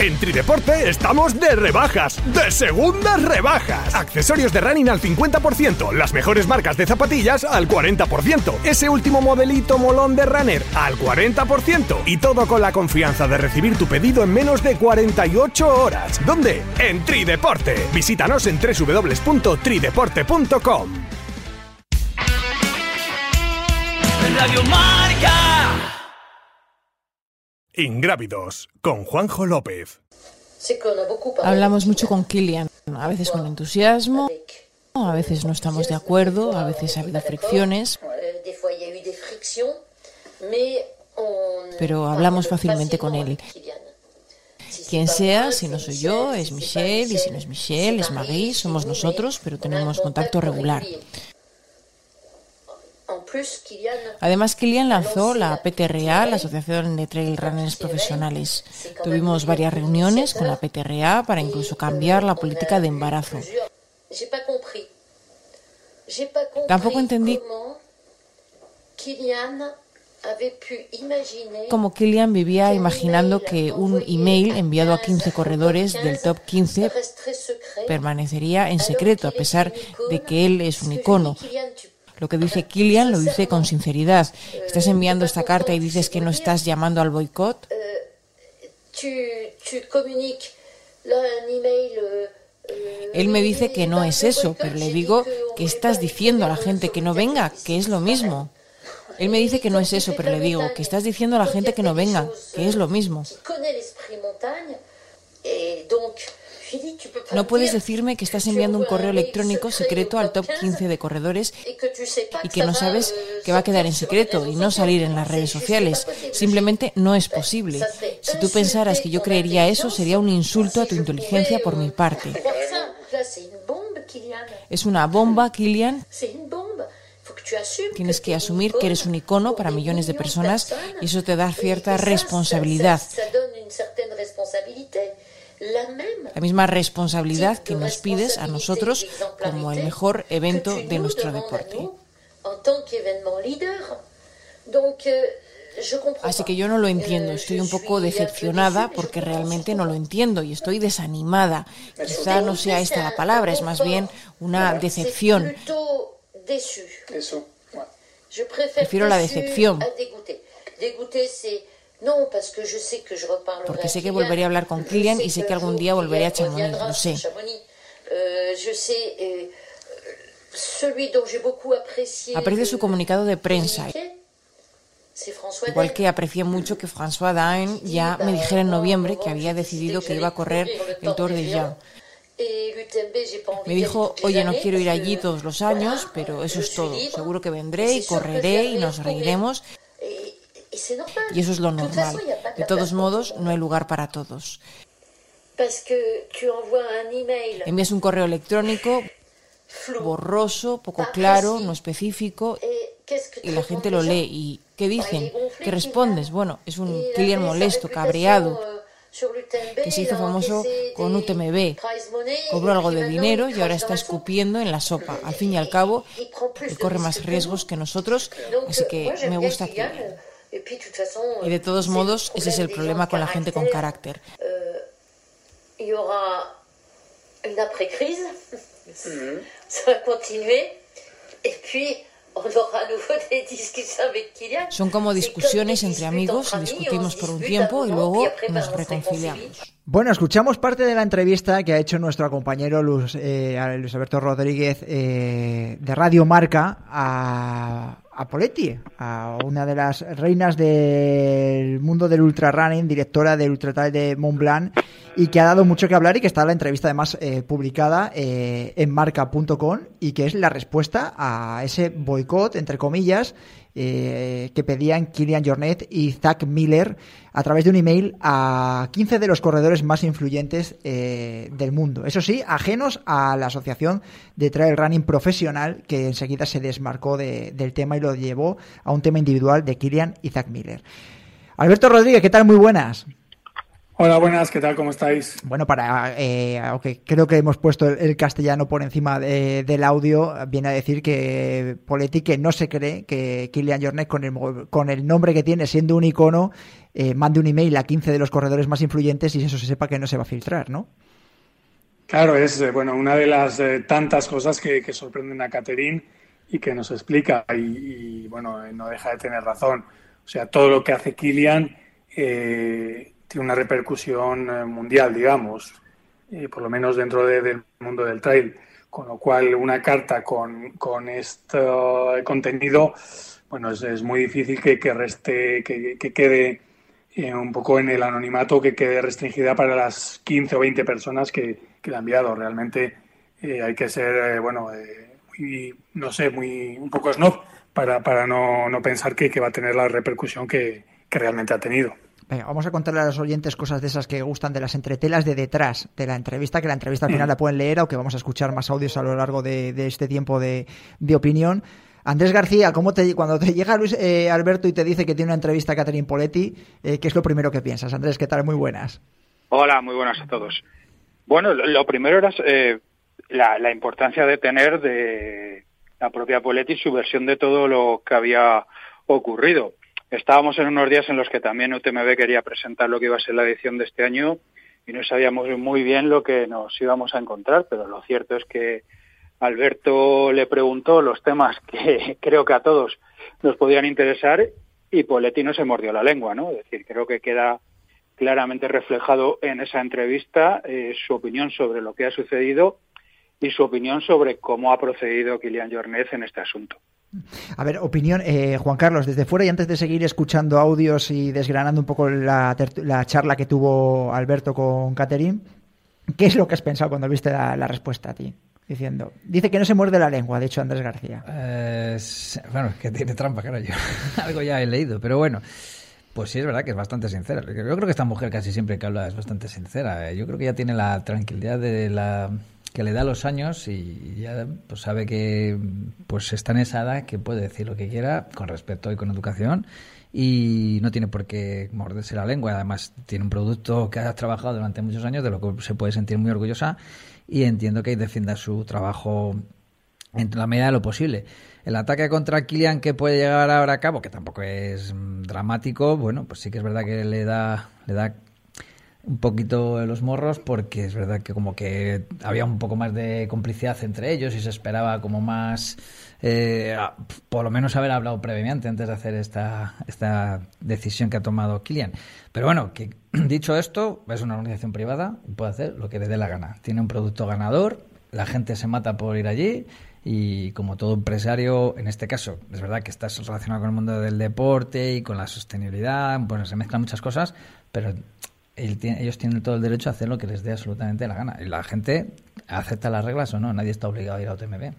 En Trideporte estamos de rebajas, de segundas rebajas. Accesorios de running al 50%, las mejores marcas de zapatillas al 40%, ese último modelito molón de runner al 40% y todo con la confianza de recibir tu pedido en menos de 48 horas. ¿Dónde? En Trideporte. Visítanos en www.trideporte.com. Radio Marca. Ingrávidos con Juanjo López. Hablamos mucho con Kilian, a veces con entusiasmo, a veces no estamos de acuerdo, a veces ha habido fricciones, pero hablamos fácilmente con él. Quien sea, si no soy yo, es Michelle, y si no es Michelle, es Marie, somos nosotros, pero tenemos contacto regular. Además, Kilian lanzó la PTRA, la Asociación de Trail Runners Profesionales. Tuvimos varias reuniones con la PTRA para incluso cambiar la política de embarazo. Tampoco entendí cómo Kilian vivía imaginando que un email enviado a 15 corredores del top 15 permanecería en secreto, a pesar de que él es un icono. Lo que dice Kilian lo dice con sinceridad. Estás enviando esta carta y dices que no estás llamando al boicot. Él me dice que no es eso, pero le digo que estás diciendo a la gente que no venga, que es lo mismo. Él me dice que no es eso, pero le digo que estás diciendo a la gente que no venga, que es lo mismo. No puedes decirme que estás enviando un correo electrónico secreto al top 15 de corredores y que no sabes que va a quedar en secreto y no salir en las redes sociales. Simplemente no es posible. Si tú pensaras que yo creería eso, sería un insulto a tu inteligencia por mi parte. Es una bomba, Kilian. Tienes que asumir que eres un icono para millones de personas y eso te da cierta responsabilidad. La misma responsabilidad que nos pides a nosotros como el mejor evento de nuestro deporte. Así que yo no lo entiendo, estoy un poco decepcionada porque realmente no lo entiendo y estoy desanimada. Quizá no sea esta la palabra, es más bien una decepción. Prefiero la decepción. Porque sé que volveré a hablar con Kylian y sé que algún día volveré a Chamonix, lo sé. Aprecio su comunicado de prensa. Igual que aprecié mucho que François Dain ya me dijera en noviembre que había decidido que iba a correr el Tour de Jean. Me dijo, oye, no quiero ir allí todos los años, pero eso es todo. Seguro que vendré y correré y nos reiremos. Y eso es lo normal. De todos modos, no hay lugar para todos. Envías un correo electrónico borroso, poco claro, no específico, y la gente lo lee. ¿Y qué dicen? ¿Qué respondes? Bueno, es un Kylian molesto, cabreado, que se hizo famoso con UTMB. Cobró algo de dinero y ahora está escupiendo en la sopa. Al fin y al cabo, él corre más riesgos que nosotros, así que me gusta Kylian. Y de todos modos, ese es el problema con la gente con carácter. Son como discusiones entre amigos, discutimos por un tiempo y luego nos reconciliamos. Bueno, escuchamos parte de la entrevista que ha hecho nuestro compañero Luis, eh, Alberto Rodríguez eh, de Radio Marca a, a Poletti, a una de las reinas del mundo del ultrarunning, directora del Ultra de Mont Blanc, y que ha dado mucho que hablar y que está la entrevista además eh, publicada eh, en marca.com y que es la respuesta a ese boicot, entre comillas, eh, que pedían Kilian Jornet y Zach Miller a través de un email a 15 de los corredores más influyentes eh, del mundo. Eso sí, ajenos a la Asociación de Trail Running Profesional, que enseguida se desmarcó de- del tema y lo llevó a un tema individual de Kilian y Zach Miller. Alberto Rodríguez, ¿qué tal? Muy buenas. Hola, buenas, ¿qué tal? ¿Cómo estáis? Bueno, para eh, aunque creo que hemos puesto el, el castellano por encima de- del audio, viene a decir que Poletti que no se cree que Kilian Jornet con el, con el nombre que tiene, siendo un icono, eh, mande un email a 15 de los corredores más influyentes y eso se sepa que no se va a filtrar, ¿no? Claro, es eh, bueno una de las eh, tantas cosas que, que sorprenden a Catherine y que nos explica y, y, bueno, no deja de tener razón. O sea, todo lo que hace Kilian eh, tiene una repercusión eh, mundial, digamos, eh, por lo menos dentro de- del mundo del trail. Con lo cual, una carta con, con este contenido, bueno, es, muy difícil que, que reste, que, que quede eh, un poco en el anonimato, que quede restringida para las 15 o 20 personas que, que le ha enviado. Realmente eh, hay que ser, eh, bueno, eh, muy, no sé, muy un poco snob para, para no, no pensar que, que va a tener la repercusión que, que realmente ha tenido. Venga, vamos a contarle a los oyentes cosas de esas que gustan de las entretelas de detrás de la entrevista, que la entrevista al final la pueden leer, aunque vamos a escuchar más audios a lo largo de, de este tiempo de, de opinión. Andrés García, ¿cómo te, cuando te llega Luis eh, Alberto y te dice que tiene una entrevista a Catherine Poletti, eh, ¿qué es lo primero que piensas? Andrés, ¿qué tal? Muy buenas. Hola, muy buenas a todos. Bueno, lo, lo primero era eh, la, la importancia de tener de la propia Poletti su versión de todo lo que había ocurrido. Estábamos en unos días en los que también UTMB quería presentar lo que iba a ser la edición de este año y no sabíamos muy bien lo que nos íbamos a encontrar, pero lo cierto es que Alberto le preguntó los temas que creo que a todos nos podían interesar y Poletti no se mordió la lengua, ¿no? Es decir, creo que queda claramente reflejado en esa entrevista eh, su opinión sobre lo que ha sucedido y su opinión sobre cómo ha procedido Kilian Jornet en este asunto. A ver, opinión, eh, Juan Carlos, desde fuera y antes de seguir escuchando audios y desgranando un poco la, la charla que tuvo Alberto con Catherine, ¿qué es lo que has pensado cuando viste la, la respuesta a ti? Diciendo, dice que no se muerde la lengua, de hecho Andrés García. Eh, bueno, es que tiene trampa, claro, yo algo ya he leído, pero bueno, pues sí es verdad que es bastante sincera. Yo creo que esta mujer casi siempre que habla es bastante sincera. Eh, Yo creo que ya tiene la tranquilidad de la que le da los años y ya pues sabe que pues está en esa edad que puede decir lo que quiera con respeto y con educación y no tiene por qué morderse la lengua. Además, tiene un producto que ha trabajado durante muchos años, de lo que se puede sentir muy orgullosa y entiendo que defienda su trabajo en la medida de lo posible. El ataque contra Kylian que puede llegar ahora a cabo, que tampoco es mm, dramático, bueno, pues sí que es verdad que le da, le da un poquito los morros porque es verdad que como que había un poco más de complicidad entre ellos y se esperaba como más eh, por lo menos haber hablado previamente antes de hacer esta, esta decisión que ha tomado Kilian. Pero bueno, dicho esto, es una organización privada y puede hacer lo que le dé la gana. Tiene un producto ganador, la gente se mata por ir allí y como todo empresario, en este caso, es verdad que estás relacionado con el mundo del deporte y con la sostenibilidad, bueno, se mezclan muchas cosas, pero ellos tienen todo el derecho a hacer lo que les dé absolutamente la gana. Y la gente acepta las reglas o no, nadie está obligado a ir a UTMB.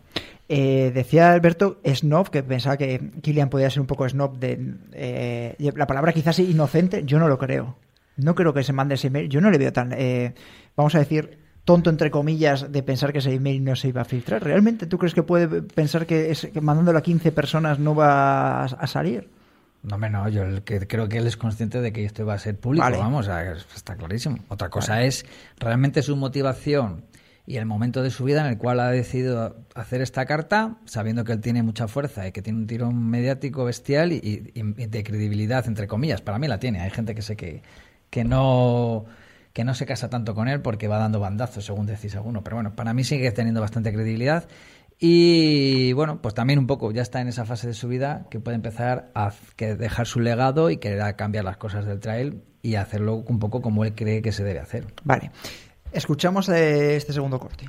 Eh, decía Alberto snob, que pensaba que Kilian podía ser un poco snob de... Eh, la palabra quizás inocente, yo no lo creo. No creo que se mande ese email. Yo no le veo tan, eh, vamos a decir, tonto entre comillas de pensar que ese email no se iba a filtrar. ¿Realmente tú crees que puede pensar que, es, mandándolo a 15 personas no va a, salir? No, no, yo creo que él es consciente de que esto va a ser público, vamos, está clarísimo. Otra cosa es realmente su motivación y el momento de su vida en el cual ha decidido hacer esta carta, sabiendo que él tiene mucha fuerza y que tiene un tirón mediático bestial y, de credibilidad, entre comillas. Para mí la tiene. Hay gente que sé que, que no que no se casa tanto con él porque va dando bandazos, según decís alguno. Pero bueno, para mí sigue teniendo bastante credibilidad. Y bueno, pues también un poco ya está en esa fase de su vida que puede empezar a dejar su legado y querer cambiar las cosas del trail y hacerlo un poco como él cree que se debe hacer. Vale. Escuchamos este segundo corte.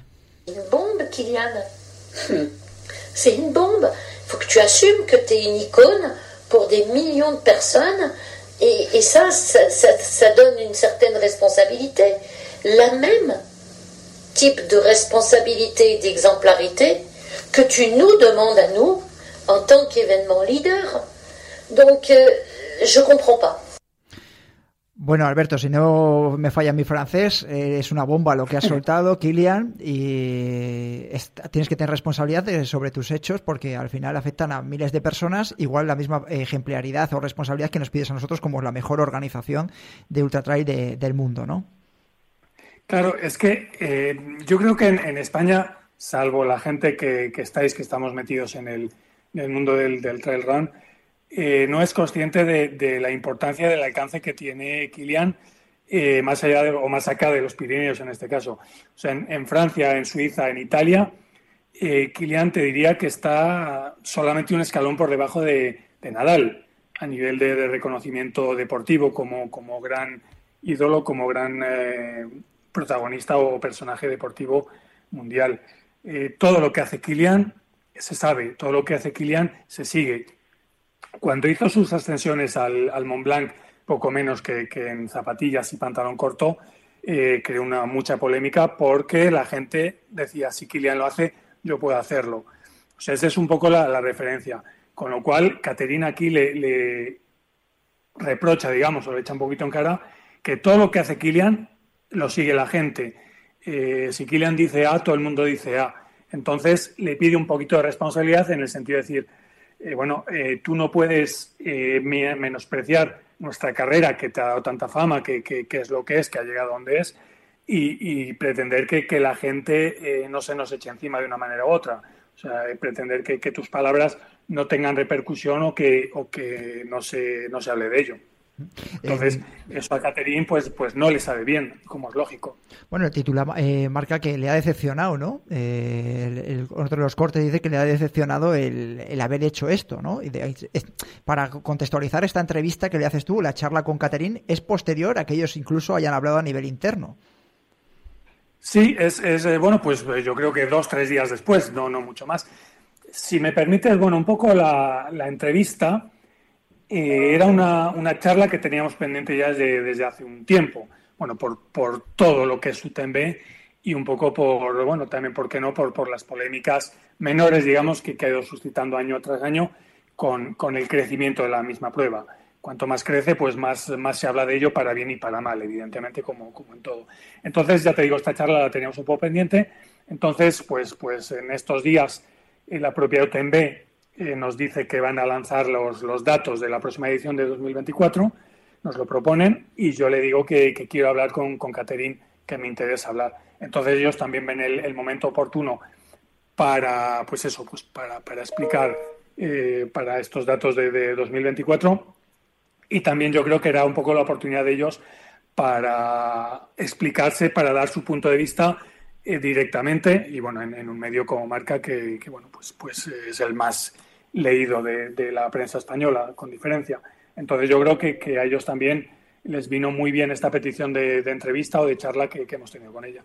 Bombe, Kylian. C'est une bombe. Faut que tu assumes que tu es une icône pour des millions de personnes. Et, et ça, ça, ça, ça, donne une certaine responsabilité. La même type de responsabilité et d'exemplarité que tu nous demandes à nous en tant qu'événement leader. Donc, euh, je comprends pas. Bueno, Alberto, si no me falla mi francés, eh, es una bomba lo que has soltado, Kilian, y tienes que tener responsabilidad sobre tus hechos porque al final afectan a miles de personas, igual la misma ejemplaridad o responsabilidad que nos pides a nosotros como la mejor organización de ultratrail de, del mundo, ¿no? Claro, es que eh, yo creo que en, España, salvo la gente que, estáis, que estamos metidos en el, mundo del, del trail run, eh, no es consciente de, la importancia del alcance que tiene Kilian eh, más allá o más acá de los Pirineos en este caso. En, Francia, en Suiza, en Italia, eh, Kilian te diría que está solamente un escalón por debajo de, Nadal a nivel de, reconocimiento deportivo como, gran ídolo, como gran protagonista o personaje deportivo mundial. Todo lo que hace Kilian se sabe, todo lo que hace Kilian se sigue cuando hizo sus ascensiones al, Mont Blanc, poco menos que, en zapatillas y pantalón corto, eh, creó una mucha polémica porque la gente decía, si Kilian lo hace, yo puedo hacerlo. O sea, esa es un poco la, referencia. Con lo cual, Caterina aquí le, reprocha, digamos, o le echa un poquito en cara, que todo lo que hace Kilian lo sigue la gente. Eh, si Kilian dice A, todo el mundo dice A. Entonces, le pide un poquito de responsabilidad en el sentido de decir, eh, bueno, eh, tú no puedes eh, menospreciar nuestra carrera que te ha dado tanta fama, que, es lo que es, que ha llegado donde es, y, pretender que, la gente no se nos eche encima de una manera u otra. O sea, pretender que, tus palabras no tengan repercusión o que, o que no, se, no se hable de ello. Entonces, eh, eso a Caterín pues, pues no le sabe bien, como es lógico. Bueno, el título eh, marca que le ha decepcionado, ¿no? Eh, el, otro de los cortes dice que le ha decepcionado el, haber hecho esto, ¿no? Y para contextualizar esta entrevista que le haces tú, la charla con Caterín, es posterior a que ellos incluso hayan hablado a nivel interno. Sí, es, es bueno, pues yo creo que dos, tres días después, no, no mucho más. Si me permites, bueno, un poco la, la entrevista eh, era una, una, charla que teníamos pendiente ya desde, hace un tiempo. Bueno, por, por todo lo que es UTMB y un poco por, bueno, también, ¿por qué no?, por, por las polémicas menores, digamos, que, ha ido suscitando año tras año con, con, el crecimiento de la misma prueba. Cuanto más crece, pues más, más se habla de ello para bien y para mal, evidentemente, como, como en todo. Entonces, ya te digo, esta charla la teníamos un poco pendiente. Entonces, pues, pues en estos días, en la propia UTMB eh, nos dice que van a lanzar los, los, datos de la próxima edición de 2024, nos lo proponen y yo le digo que, que quiero hablar con, con que me interesa hablar. Entonces ellos también ven el, el momento oportuno para, pues eso, pues para, para explicar eh, para estos datos de, de 2024 y también yo creo que era un poco la oportunidad de ellos para explicarse, para dar su punto de vista eh, directamente y bueno, en, un medio como Marca que, que, bueno, pues, pues es el más leído de, la prensa española, con diferencia. Entonces yo creo que, que a ellos también les vino muy bien esta petición de, entrevista o de charla que hemos tenido con ella.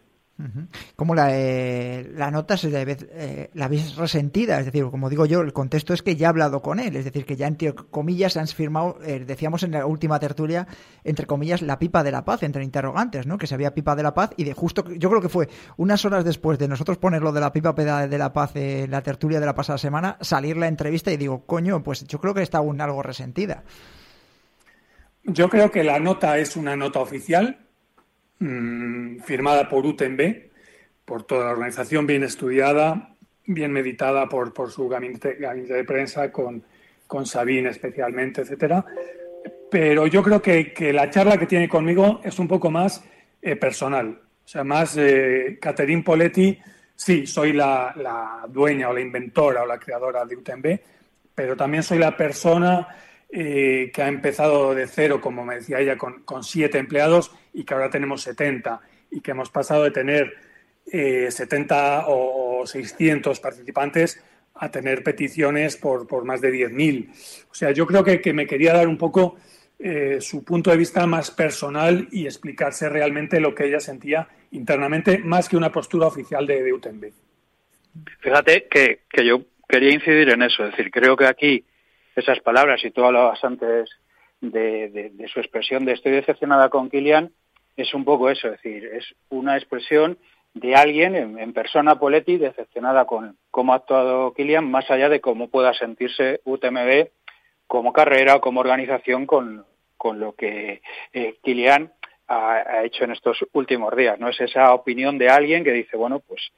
¿Cómo la, eh, la eh, la habéis resentida? Es decir, como digo yo, el contexto es que ya he hablado con él, es decir, que ya entre comillas se han firmado, eh, decíamos en la última tertulia, entre comillas, la pipa de la paz, entre interrogantes, ¿no? Que se había pipa de la paz y de justo, yo creo que fue unas horas después de nosotros ponerlo de la pipa de la paz en la tertulia de la pasada semana, salir la entrevista y digo, coño, pues yo creo que está aún algo resentida. Yo creo que la nota es una nota oficial, mmm, firmada por UTMB, por toda la organización, bien estudiada, bien meditada por, su gabinete, de prensa, con, con Sabine especialmente, etcétera. Pero yo creo que, que, la charla que tiene conmigo es un poco más eh, personal. O sea, más eh, Poletti, sí, soy la, la, dueña o la inventora o la creadora de UTMB, pero también soy la persona eh, que ha empezado de cero, como me decía ella, con, con siete empleados y que ahora tenemos 70 y que hemos pasado de tener eh, 70 o 600 participantes a tener peticiones por, por más de 10.000. O sea, yo creo que, que, me quería dar un poco eh, su punto de vista más personal y explicarse realmente lo que ella sentía internamente, más que una postura oficial de, de UTMB. Fíjate que, que yo quería incidir en eso, es decir, creo que aquí esas palabras, y tú hablabas antes de, de, de su expresión de estoy decepcionada con Kilian, es un poco eso, es decir, es una expresión de alguien en, persona Poletti decepcionada con cómo ha actuado Kilian, más allá de cómo pueda sentirse UTMB como carrera o como organización con, con lo que eh, Kilian ha, ha, hecho en estos últimos días. No es esa opinión de alguien que dice, bueno, pues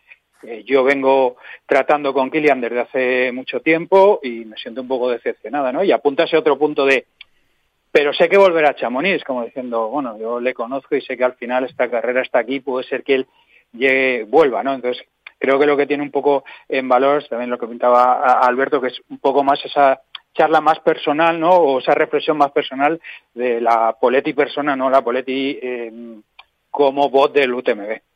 eh, yo vengo tratando con Kilian desde hace mucho tiempo y me siento un poco decepcionada, ¿no? Y apunta ese otro punto de pero sé que volverá a Chamonix, como diciendo, bueno, yo le conozco y sé que al final esta carrera está aquí, puede ser que él llegue, vuelva, ¿no? Entonces, creo que lo que tiene un poco en valor, también lo que pintaba Alberto, que es un poco más esa charla más personal, ¿no? O esa reflexión más personal de la Poletti persona, ¿no? La Poletti eh, como voz del UTMB.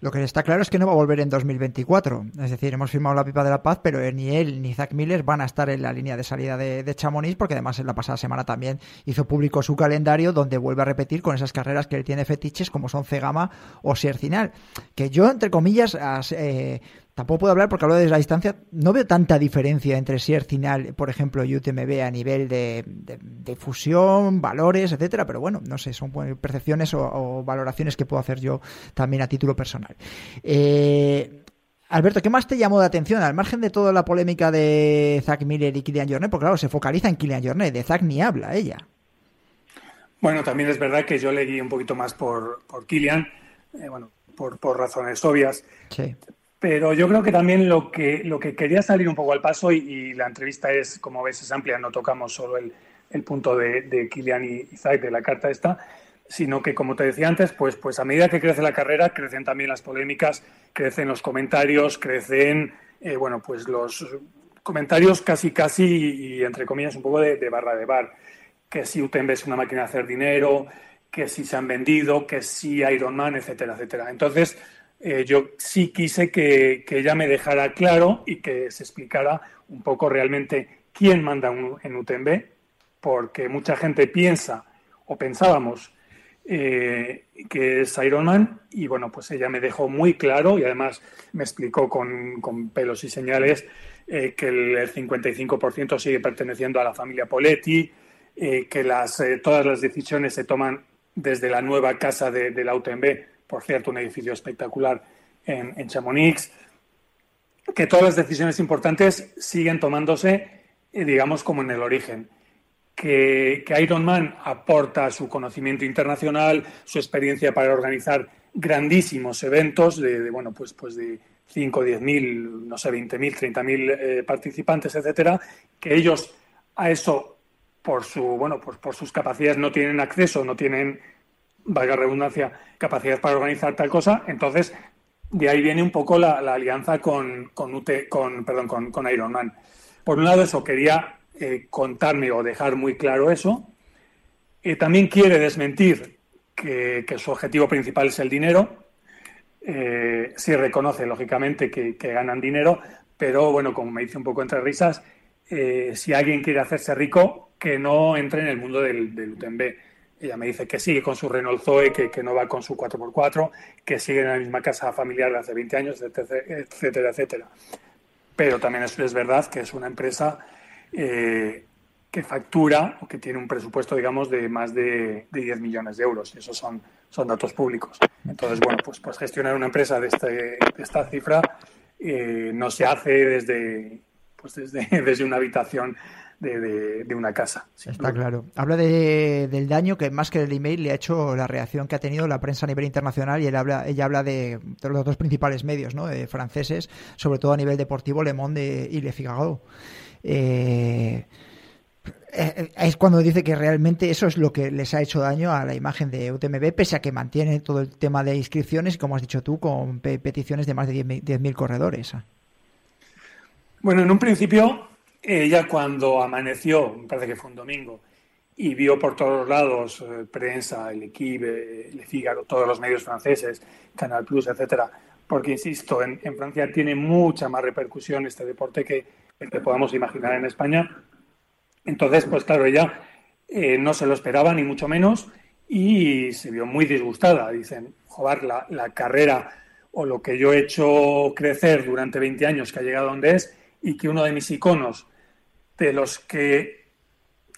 Lo que está claro es que no va a volver en 2024. Es decir, hemos firmado la pipa de la paz, pero ni él ni Zach Miller van a estar en la línea de salida de, de, Chamonix, porque además en la pasada semana también hizo público su calendario, donde vuelve a repetir con esas carreras que él tiene fetiches, como son Cegama o Siercinal. Que yo, entre comillas, eh, tampoco puedo hablar porque hablo desde la distancia, no veo tanta diferencia entre Siercinal, por ejemplo, y UTMB a nivel de, de, de, fusión, valores, etcétera, pero bueno, no sé, son percepciones o, o, valoraciones que puedo hacer yo también a título personal. Eh, Alberto, ¿qué más te llamó la atención? Al margen de toda la polémica de Zach Miller y Kilian Jornet, porque claro, se focaliza en Kilian Jornet, de Zach ni habla ella. Bueno, también es verdad que yo leí un poquito más por, por Kilian, eh, bueno, por, por, razones obvias. Sí. Pero yo creo que también lo que, lo que quería salir un poco al paso, y, la entrevista es, como ves, es amplia, no tocamos solo el, el punto de, de Kilian y, Zach de la carta esta, sino que, como te decía antes, pues, pues a medida que crece la carrera, crecen también las polémicas, crecen los comentarios, crecen, eh, bueno, pues los comentarios casi, casi, y, entre comillas, un poco de, barra de bar. Que si UTMB es una máquina de hacer dinero, que si se han vendido, que si Ironman, etcétera, etcétera. Entonces, eh, yo sí quise que, que, ella me dejara claro y que se explicara un poco realmente quién manda en UTMB, porque mucha gente piensa o pensábamos eh, que es Ironman, y bueno, pues ella me dejó muy claro y además me explicó con, con pelos y señales eh, que el, el 55% sigue perteneciendo a la familia Poletti, que las, todas las decisiones se toman desde la nueva casa de, de, la UTMB, por cierto, un edificio espectacular en, Chamonix, que todas las decisiones importantes siguen tomándose, eh, digamos, como en el origen. Que, que Ironman aporta su conocimiento internacional, su experiencia para organizar grandísimos eventos de, de, bueno, pues, pues de 5, 10 mil, no sé, 20 mil, 30 mil eh, participantes, etcétera, que ellos a eso, por su, bueno, pues por sus capacidades no tienen acceso, no tienen, valga redundancia, capacidades para organizar tal cosa, entonces de ahí viene un poco la, alianza con, con, con, perdón, con, con Ironman. Por un lado, eso quería eh, contarme o dejar muy claro eso. Eh, también quiere desmentir que, que, su objetivo principal es el dinero. Eh, sí reconoce, lógicamente, que, que, ganan dinero, pero bueno, como me dice un poco entre risas, eh, si alguien quiere hacerse rico, que no entre en el mundo del, del UTMB. Ella me dice que sigue con su Renault Zoe, que, que, no va con su 4x4, que sigue en la misma casa familiar de hace 20 años, etcétera, etcétera. Pero también es, es, verdad que es una empresa eh, que factura o que tiene un presupuesto, digamos, de más de, de 10 millones de euros. Y esos son, son datos públicos. Entonces, bueno, pues, pues gestionar una empresa de, este, de esta cifra eh, no se hace desde, pues desde, desde una habitación de, de, de, una casa. Está claro. Habla de, del daño que más que el email le ha hecho la reacción que ha tenido la prensa a nivel internacional y él habla, ella habla de, de los dos principales medios ¿no? de franceses, sobre todo a nivel deportivo, Le Monde y Le Figaro. Eh, es cuando dice que realmente eso es lo que les ha hecho daño a la imagen de UTMB, pese a que mantiene todo el tema de inscripciones, como has dicho tú, con peticiones de más de 10.000 corredores. Bueno, en un principio ella cuando amaneció, me parece que fue un domingo, y vio por todos lados eh, prensa, el Equipe, Le Figaro, todos los medios franceses, Canal Plus, etcétera, porque insisto, en, en, Francia tiene mucha más repercusión este deporte que el que podamos imaginar en España. Entonces, pues claro, ella eh, no se lo esperaba, ni mucho menos, y se vio muy disgustada. Dicen, joder, la, la carrera o lo que yo he hecho crecer durante 20 años, que ha llegado donde es, y que uno de mis iconos, de los que,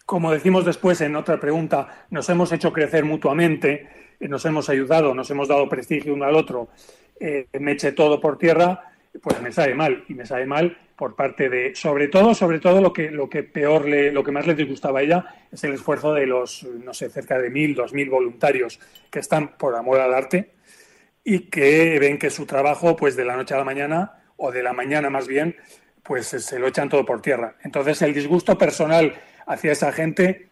como decimos después en otra pregunta, nos hemos hecho crecer mutuamente, eh, nos hemos ayudado, nos hemos dado prestigio uno al otro, eh, me eche todo por tierra, pues me sabe mal. Y me sabe mal por parte de, sobre todo, sobre todo lo que, lo que peor le, lo que más le disgustaba a ella es el esfuerzo de los, no sé, cerca de mil, dos mil voluntarios que están por amor al arte y que ven que su trabajo, pues de la noche a la mañana, o de la mañana más bien, pues se lo echan todo por tierra. Entonces el disgusto personal hacia esa gente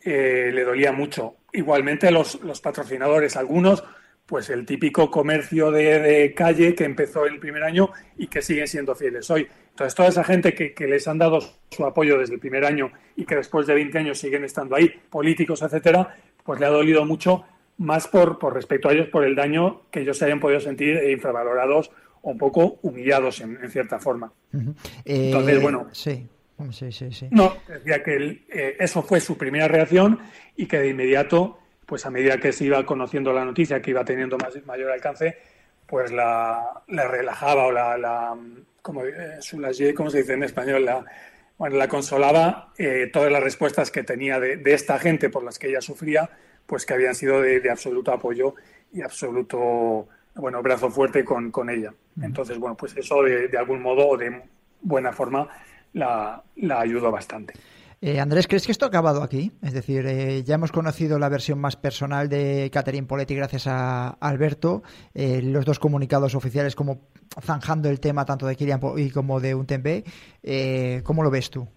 eh, le dolía mucho. Igualmente los, los, patrocinadores, algunos, pues el típico comercio de, calle que empezó el primer año y que siguen siendo fieles hoy. Entonces toda esa gente que, les han dado su apoyo desde el primer año y que después de 20 años siguen estando ahí, políticos, etcétera, pues le ha dolido mucho, más por, por respecto a ellos, por el daño que ellos se hayan podido sentir infravalorados un poco humillados en, en cierta forma. Uh -huh. eh, Entonces, bueno. Sí. Sí, sí, sí. No, decía que eh, eso fue su primera reacción y que de inmediato, pues a medida que se iba conociendo la noticia, que iba teniendo más, mayor alcance, pues la, la relajaba o la, la como, eh, ¿cómo se dice en español? La, bueno, la consolaba eh, todas las respuestas que tenía de, de, esta gente por las que ella sufría, pues que habían sido de, de absoluto apoyo y absoluto bueno, brazo fuerte con, con ella. Entonces, bueno, pues eso de, de, algún modo o de buena forma la, la ayudó bastante. Eh, Andrés, ¿crees que esto ha acabado aquí? Es decir, eh, ya hemos conocido la versión más personal de Catherine Poletti gracias a Alberto, eh, los dos comunicados oficiales como zanjando el tema tanto de Kilian y como de Untembe. Eh, ¿Cómo lo ves tú?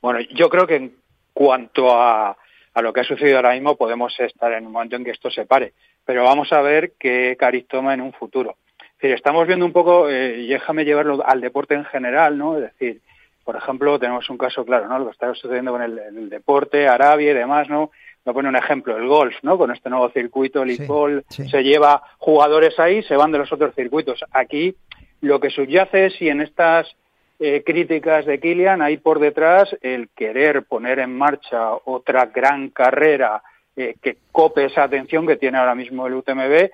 Bueno, yo creo que en cuanto a, a lo que ha sucedido ahora mismo podemos estar en un momento en que esto se pare, pero vamos a ver qué cariz toma en un futuro. Es decir, estamos viendo un poco, eh, y déjame llevarlo al deporte en general, ¿no? Es decir, por ejemplo, tenemos un caso claro, ¿no? Lo que está sucediendo con el, el deporte, Arabia y demás, ¿no? Voy a poner un ejemplo, el golf, ¿no? Con este nuevo circuito, el sí, sí. se lleva jugadores ahí, se van de los otros circuitos. Aquí lo que subyace es si en estas eh, críticas de Kilian hay por detrás el querer poner en marcha otra gran carrera eh, que cope esa atención que tiene ahora mismo el UTMB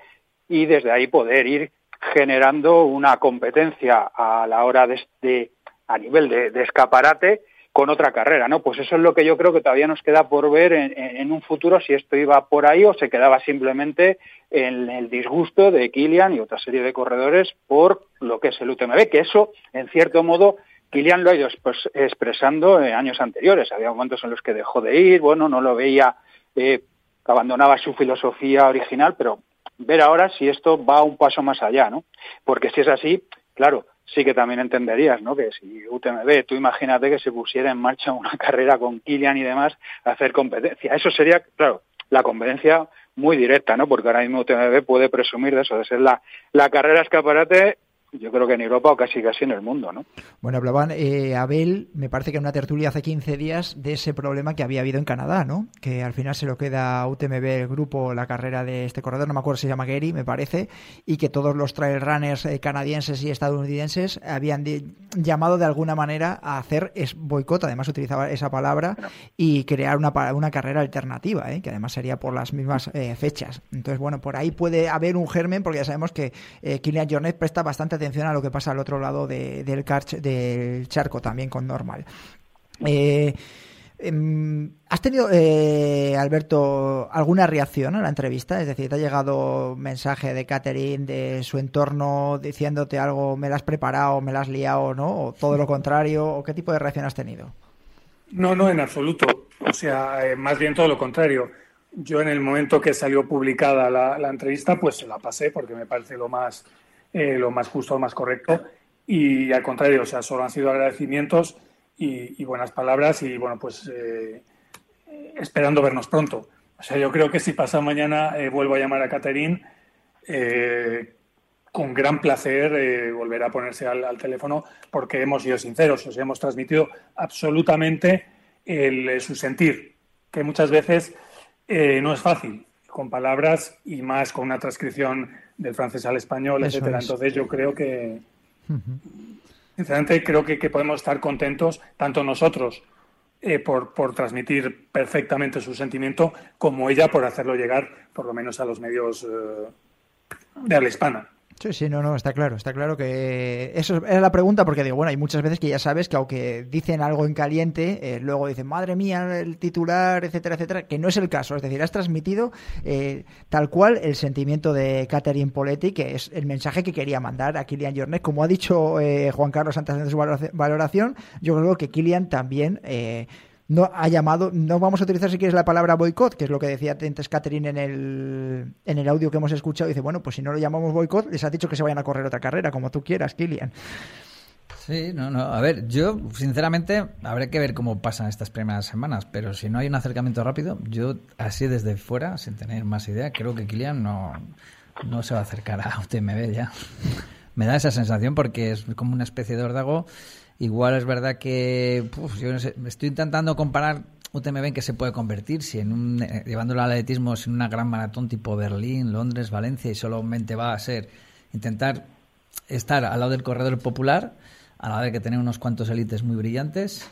y desde ahí poder ir generando una competencia a la hora de, de a nivel de, escaparate con otra carrera, ¿no? Pues eso es lo que yo creo que todavía nos queda por ver en, un futuro si esto iba por ahí o se quedaba simplemente en el disgusto de Kilian y otra serie de corredores por lo que es el UTMB, que eso, en cierto modo, Kilian lo ha ido expresando en años anteriores. Había momentos en los que dejó de ir, bueno, no lo veía, eh, abandonaba su filosofía original, pero ver ahora si esto va un paso más allá, ¿no? Porque si es así, claro, sí que también entenderías, ¿no? Que si UTMB, tú imagínate que se pusiera en marcha una carrera con Kilian y demás, hacer competencia. Eso sería, claro, la competencia muy directa, ¿no? Porque ahora mismo UTMB puede presumir de eso, de ser la, la carrera escaparate yo creo que en Europa o casi casi en el mundo, ¿no? Bueno, hablaban eh, Abel, me parece que en una tertulia hace 15 días, de ese problema que había habido en Canadá, ¿no? Que al final se lo queda UTMB el grupo, la carrera de este corredor, no me acuerdo si se llama Gary, me parece, y que todos los trail runners eh, canadienses y estadounidenses habían llamado de alguna manera a hacer es boicot, además utilizaba esa palabra, y crear una, una carrera alternativa, ¿eh? que además sería por las mismas eh, fechas. Entonces, bueno, por ahí puede haber un germen, porque ya sabemos que eh, Kilian Jornet presta bastante atención a lo que pasa al otro lado del, del charco también con Normal. Eh, em, ¿Has tenido, eh, Alberto, alguna reacción a la entrevista? Es decir, ¿te ha llegado mensaje de Catherine, de su entorno, diciéndote algo, me la has preparado, me la has liado, ¿no? ¿O todo lo contrario? ¿O qué tipo de reacción has tenido? No, no, en absoluto. O sea, eh, más bien todo lo contrario. Yo en el momento que salió publicada la, la entrevista, pues se la pasé porque me parece lo más eh, lo más justo, lo más correcto. Y al contrario, o sea, solo han sido agradecimientos y, buenas palabras y bueno, pues eh, esperando vernos pronto. O sea, yo creo que si pasa mañana eh, vuelvo a llamar a Caterín, con gran placer volverá a ponerse al, teléfono porque hemos sido sinceros, o sea, hemos transmitido absolutamente el, su sentir, que muchas veces no es fácil con palabras y más con una transcripción del francés al español, etcétera. Entonces yo creo que, sinceramente, creo que, podemos estar contentos, tanto nosotros eh, por, por, transmitir perfectamente su sentimiento, como ella por hacerlo llegar, por lo menos, a los medios eh, de habla hispana. Sí, sí, no, no, está claro, está claro que eso era la pregunta porque digo, bueno, hay muchas veces que ya sabes que aunque dicen algo en caliente, eh, luego dicen, madre mía, el titular, etcétera, etcétera, que no es el caso, es decir, has transmitido eh, tal cual el sentimiento de Catherine Poletti, que es el mensaje que quería mandar a Kilian Jornet, como ha dicho eh, Juan Carlos antes de su valoración, yo creo que Kilian también no ha llamado, no vamos a utilizar si quieres la palabra boicot, que es lo que decía antes Catherine en el, en el audio que hemos escuchado. Dice, bueno, pues si no lo llamamos boicot, les ha dicho que se vayan a correr otra carrera, como tú quieras, Kilian. Sí, no, no. A ver, yo, sinceramente, habrá que ver cómo pasan estas primeras semanas, pero si no hay un acercamiento rápido, yo, así desde fuera, sin tener más idea, creo que Kilian no, no se va a acercar a UTMB ya. Me da esa sensación porque es como una especie de ordago Igual es verdad que yo estoy intentando comparar UTMB en qué se puede convertir, si en un, eh, llevándolo al atletismo en una gran maratón tipo Berlín, Londres, Valencia y solamente va a ser intentar estar al lado del corredor popular, a la de que tener unos cuantos élites muy brillantes,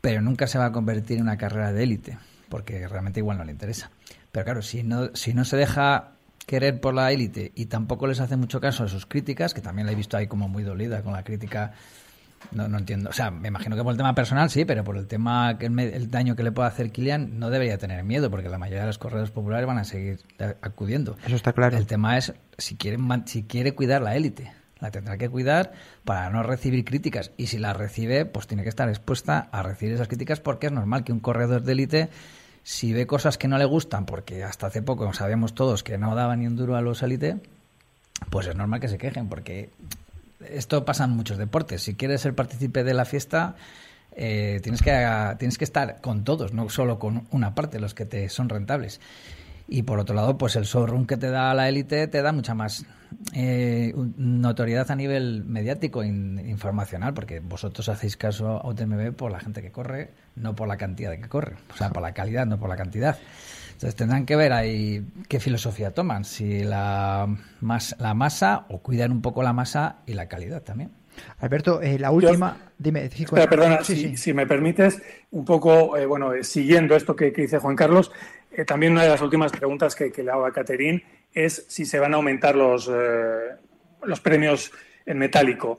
pero nunca se va a convertir en una carrera de élite, porque realmente igual no le interesa. Pero claro, si no, si no se deja querer por la élite y tampoco les hace mucho caso a sus críticas, que también la he visto ahí como muy dolida con la crítica no, no entiendo. O sea, me imagino que por el tema personal sí, pero por el tema, que el, daño que le puede hacer Kilian, no debería tener miedo, porque la mayoría de los corredores populares van a seguir acudiendo. Eso está claro. El tema es si quiere, si quiere cuidar la élite. La tendrá que cuidar para no recibir críticas. Y si la recibe, pues tiene que estar expuesta a recibir esas críticas, porque es normal que un corredor de élite, si ve cosas que no le gustan, porque hasta hace poco sabíamos todos que no daba ni un duro a los élite, pues es normal que se quejen, porque esto pasa en muchos deportes. Si quieres ser partícipe de la fiesta, eh, tienes, que, tienes que estar con todos, no solo con una parte, los que te son rentables. Y por otro lado, pues el showroom que te da la élite te da mucha más eh, notoriedad a nivel mediático e informacional, porque vosotros hacéis caso a UTMB por la gente que corre, no por la cantidad de que corre. O sea, por la calidad, no por la cantidad. Entonces tendrán que ver ahí qué filosofía toman, si la, la masa o cuidan un poco la masa y la calidad también. Alberto, eh, la última, dime. perdona, si, me permites, un poco, eh, bueno, eh, siguiendo esto que, dice Juan Carlos, también una de las últimas preguntas que, le hago a Caterín es si se van a aumentar los, los premios en metálico.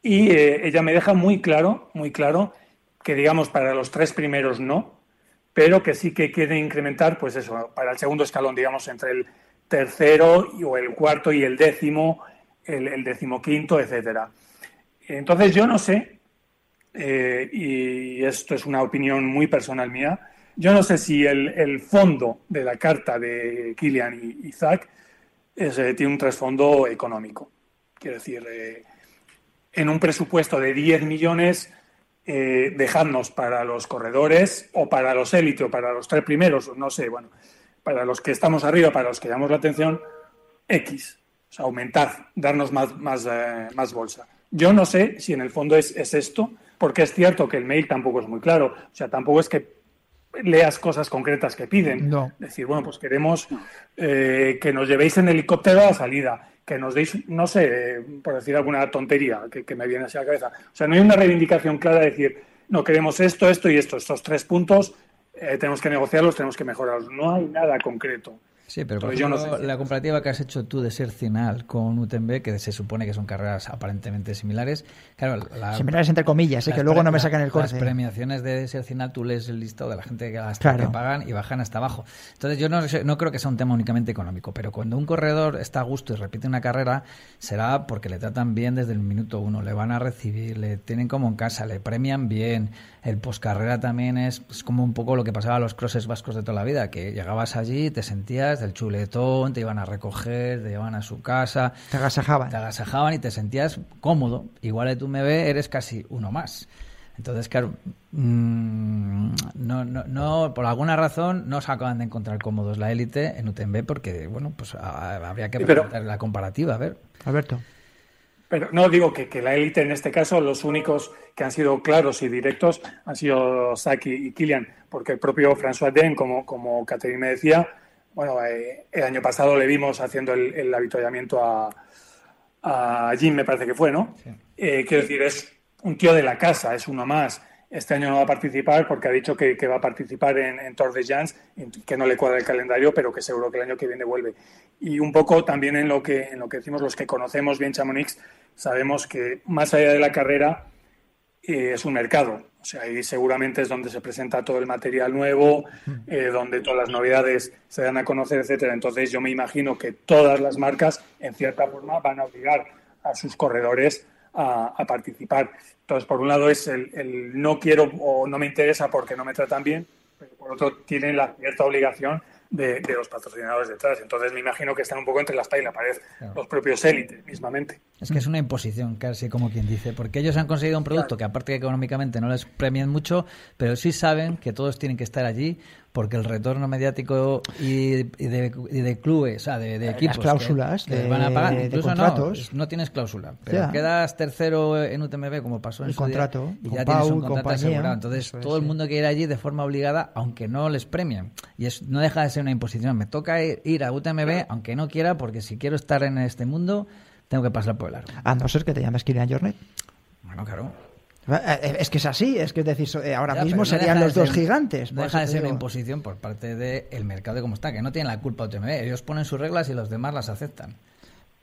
Y ella me deja muy claro, muy claro, que digamos para los tres primeros no, pero que sí que quiere incrementar, pues eso, para el segundo escalón, digamos, entre el tercero o el cuarto y el décimo, el, el decimoquinto, etcétera. Entonces yo no sé, eh, y esto es una opinión muy personal mía, yo no sé si el, fondo de la carta de Kilian y Isaac eh, tiene un trasfondo económico. Quiero decir, eh, en un presupuesto de 10 millones, eh, dejadnos para los corredores o para los élites o para los tres primeros, no sé, bueno, para los que estamos arriba, para los que llamamos la atención, X. O sea, aumentar, darnos más, más, eh, más bolsa. Yo no sé si en el fondo es, es esto, porque es cierto que el mail tampoco es muy claro. O sea, tampoco es que leas cosas concretas que piden. No. Decir, bueno, pues queremos eh, que nos llevéis en helicóptero a la salida, que nos deis, no sé, por decir alguna tontería que, me viene así a la cabeza. O sea, no hay una reivindicación clara de decir, no queremos esto, esto y esto, estos tres puntos, eh, tenemos que negociarlos, tenemos que mejorarlos. No hay nada concreto. Sí, pero por Entonces, yo no ejemplo, sé la comparativa que has hecho tú de Sercinal con UTMB, que se supone que son carreras aparentemente similares, claro, la, Similares entre comillas, eh, las que luego no me sacan el Las corte. premiaciones de Sercinal, tú lees el listado de la gente que, hasta Claro. que pagan y bajan hasta abajo. Entonces, yo no, sé- no creo que sea un tema únicamente económico, pero cuando un corredor está a gusto y repite una carrera, será porque le tratan bien desde el minuto uno, le van a recibir, le tienen como en casa, le premian bien. El poscarrera también es, es como un poco lo que pasaba a los crosses vascos de toda la vida, que llegabas allí, te sentías del chuletón, te iban a recoger, te llevaban a su casa. Te agasajaban. Te agasajaban y te sentías cómodo. Igual de tú me ve, eres casi uno más. Entonces, claro, mm, no, no, no, por alguna razón no se acaban de encontrar cómodos la élite en UTMB porque, bueno, pues a- habría que presentar la comparativa, a ver. Alberto. Pero no digo que, que la élite en este caso, los únicos que han sido claros y directos han sido Saki y Kilian, porque el propio François Den, como, como Catherine me decía, bueno, eh, el año pasado le vimos haciendo el, el avituallamiento a, a Jim, me parece que fue, ¿no? Eh, quiero decir, es un tío de la casa, es uno más. Este año no va a participar porque ha dicho que, que va a participar en, en Tour de Jans, que no le cuadra el calendario, pero que seguro que el año que viene vuelve. Y un poco también en lo que, en lo que decimos los que conocemos bien Chamonix, sabemos que más allá de la carrera eh, es un mercado. O sea, ahí seguramente es donde se presenta todo el material nuevo, eh, donde todas las novedades se dan a conocer, etcétera. Entonces yo me imagino que todas las marcas, en cierta forma, van a obligar a sus corredores a, a participar. Entonces, por un lado es el, el no quiero o no me interesa porque no me tratan bien, pero por otro tienen la cierta obligación de, de los patrocinadores detrás. Entonces me imagino que están un poco entre la espada y la pared, los propios élites mismamente. Es que es una imposición, casi como quien dice, porque ellos han conseguido un producto que aparte que económicamente no les premian mucho, pero sí saben que todos tienen que estar allí porque el retorno mediático y, y de, y de clubes, o sea, de, de Las equipos que- cláusulas que, de- les van a pagar, incluso contratos. no, no tienes cláusula, pero Ya. quedas tercero en UTMB como pasó en El su día, contrato, y con ya tienes un contrato compañía, asegurado. Entonces es, todo el mundo quiere ir allí de forma obligada, aunque no les premian. Y es, no deja de ser una imposición. Me toca ir, a UTMB, aunque no quiera, porque si quiero estar en este mundo, tengo que pasar por el aro. A no ser que te llames Kilian Jornet. Bueno, claro. Eh, Es que es así, es que es decir, eh, ahora Ya, mismo no serían los dos ser- gigantes. No deja de ser una imposición por parte del mercado de cómo está, que no tienen la culpa UTMB. Ellos ponen sus reglas y los demás las aceptan.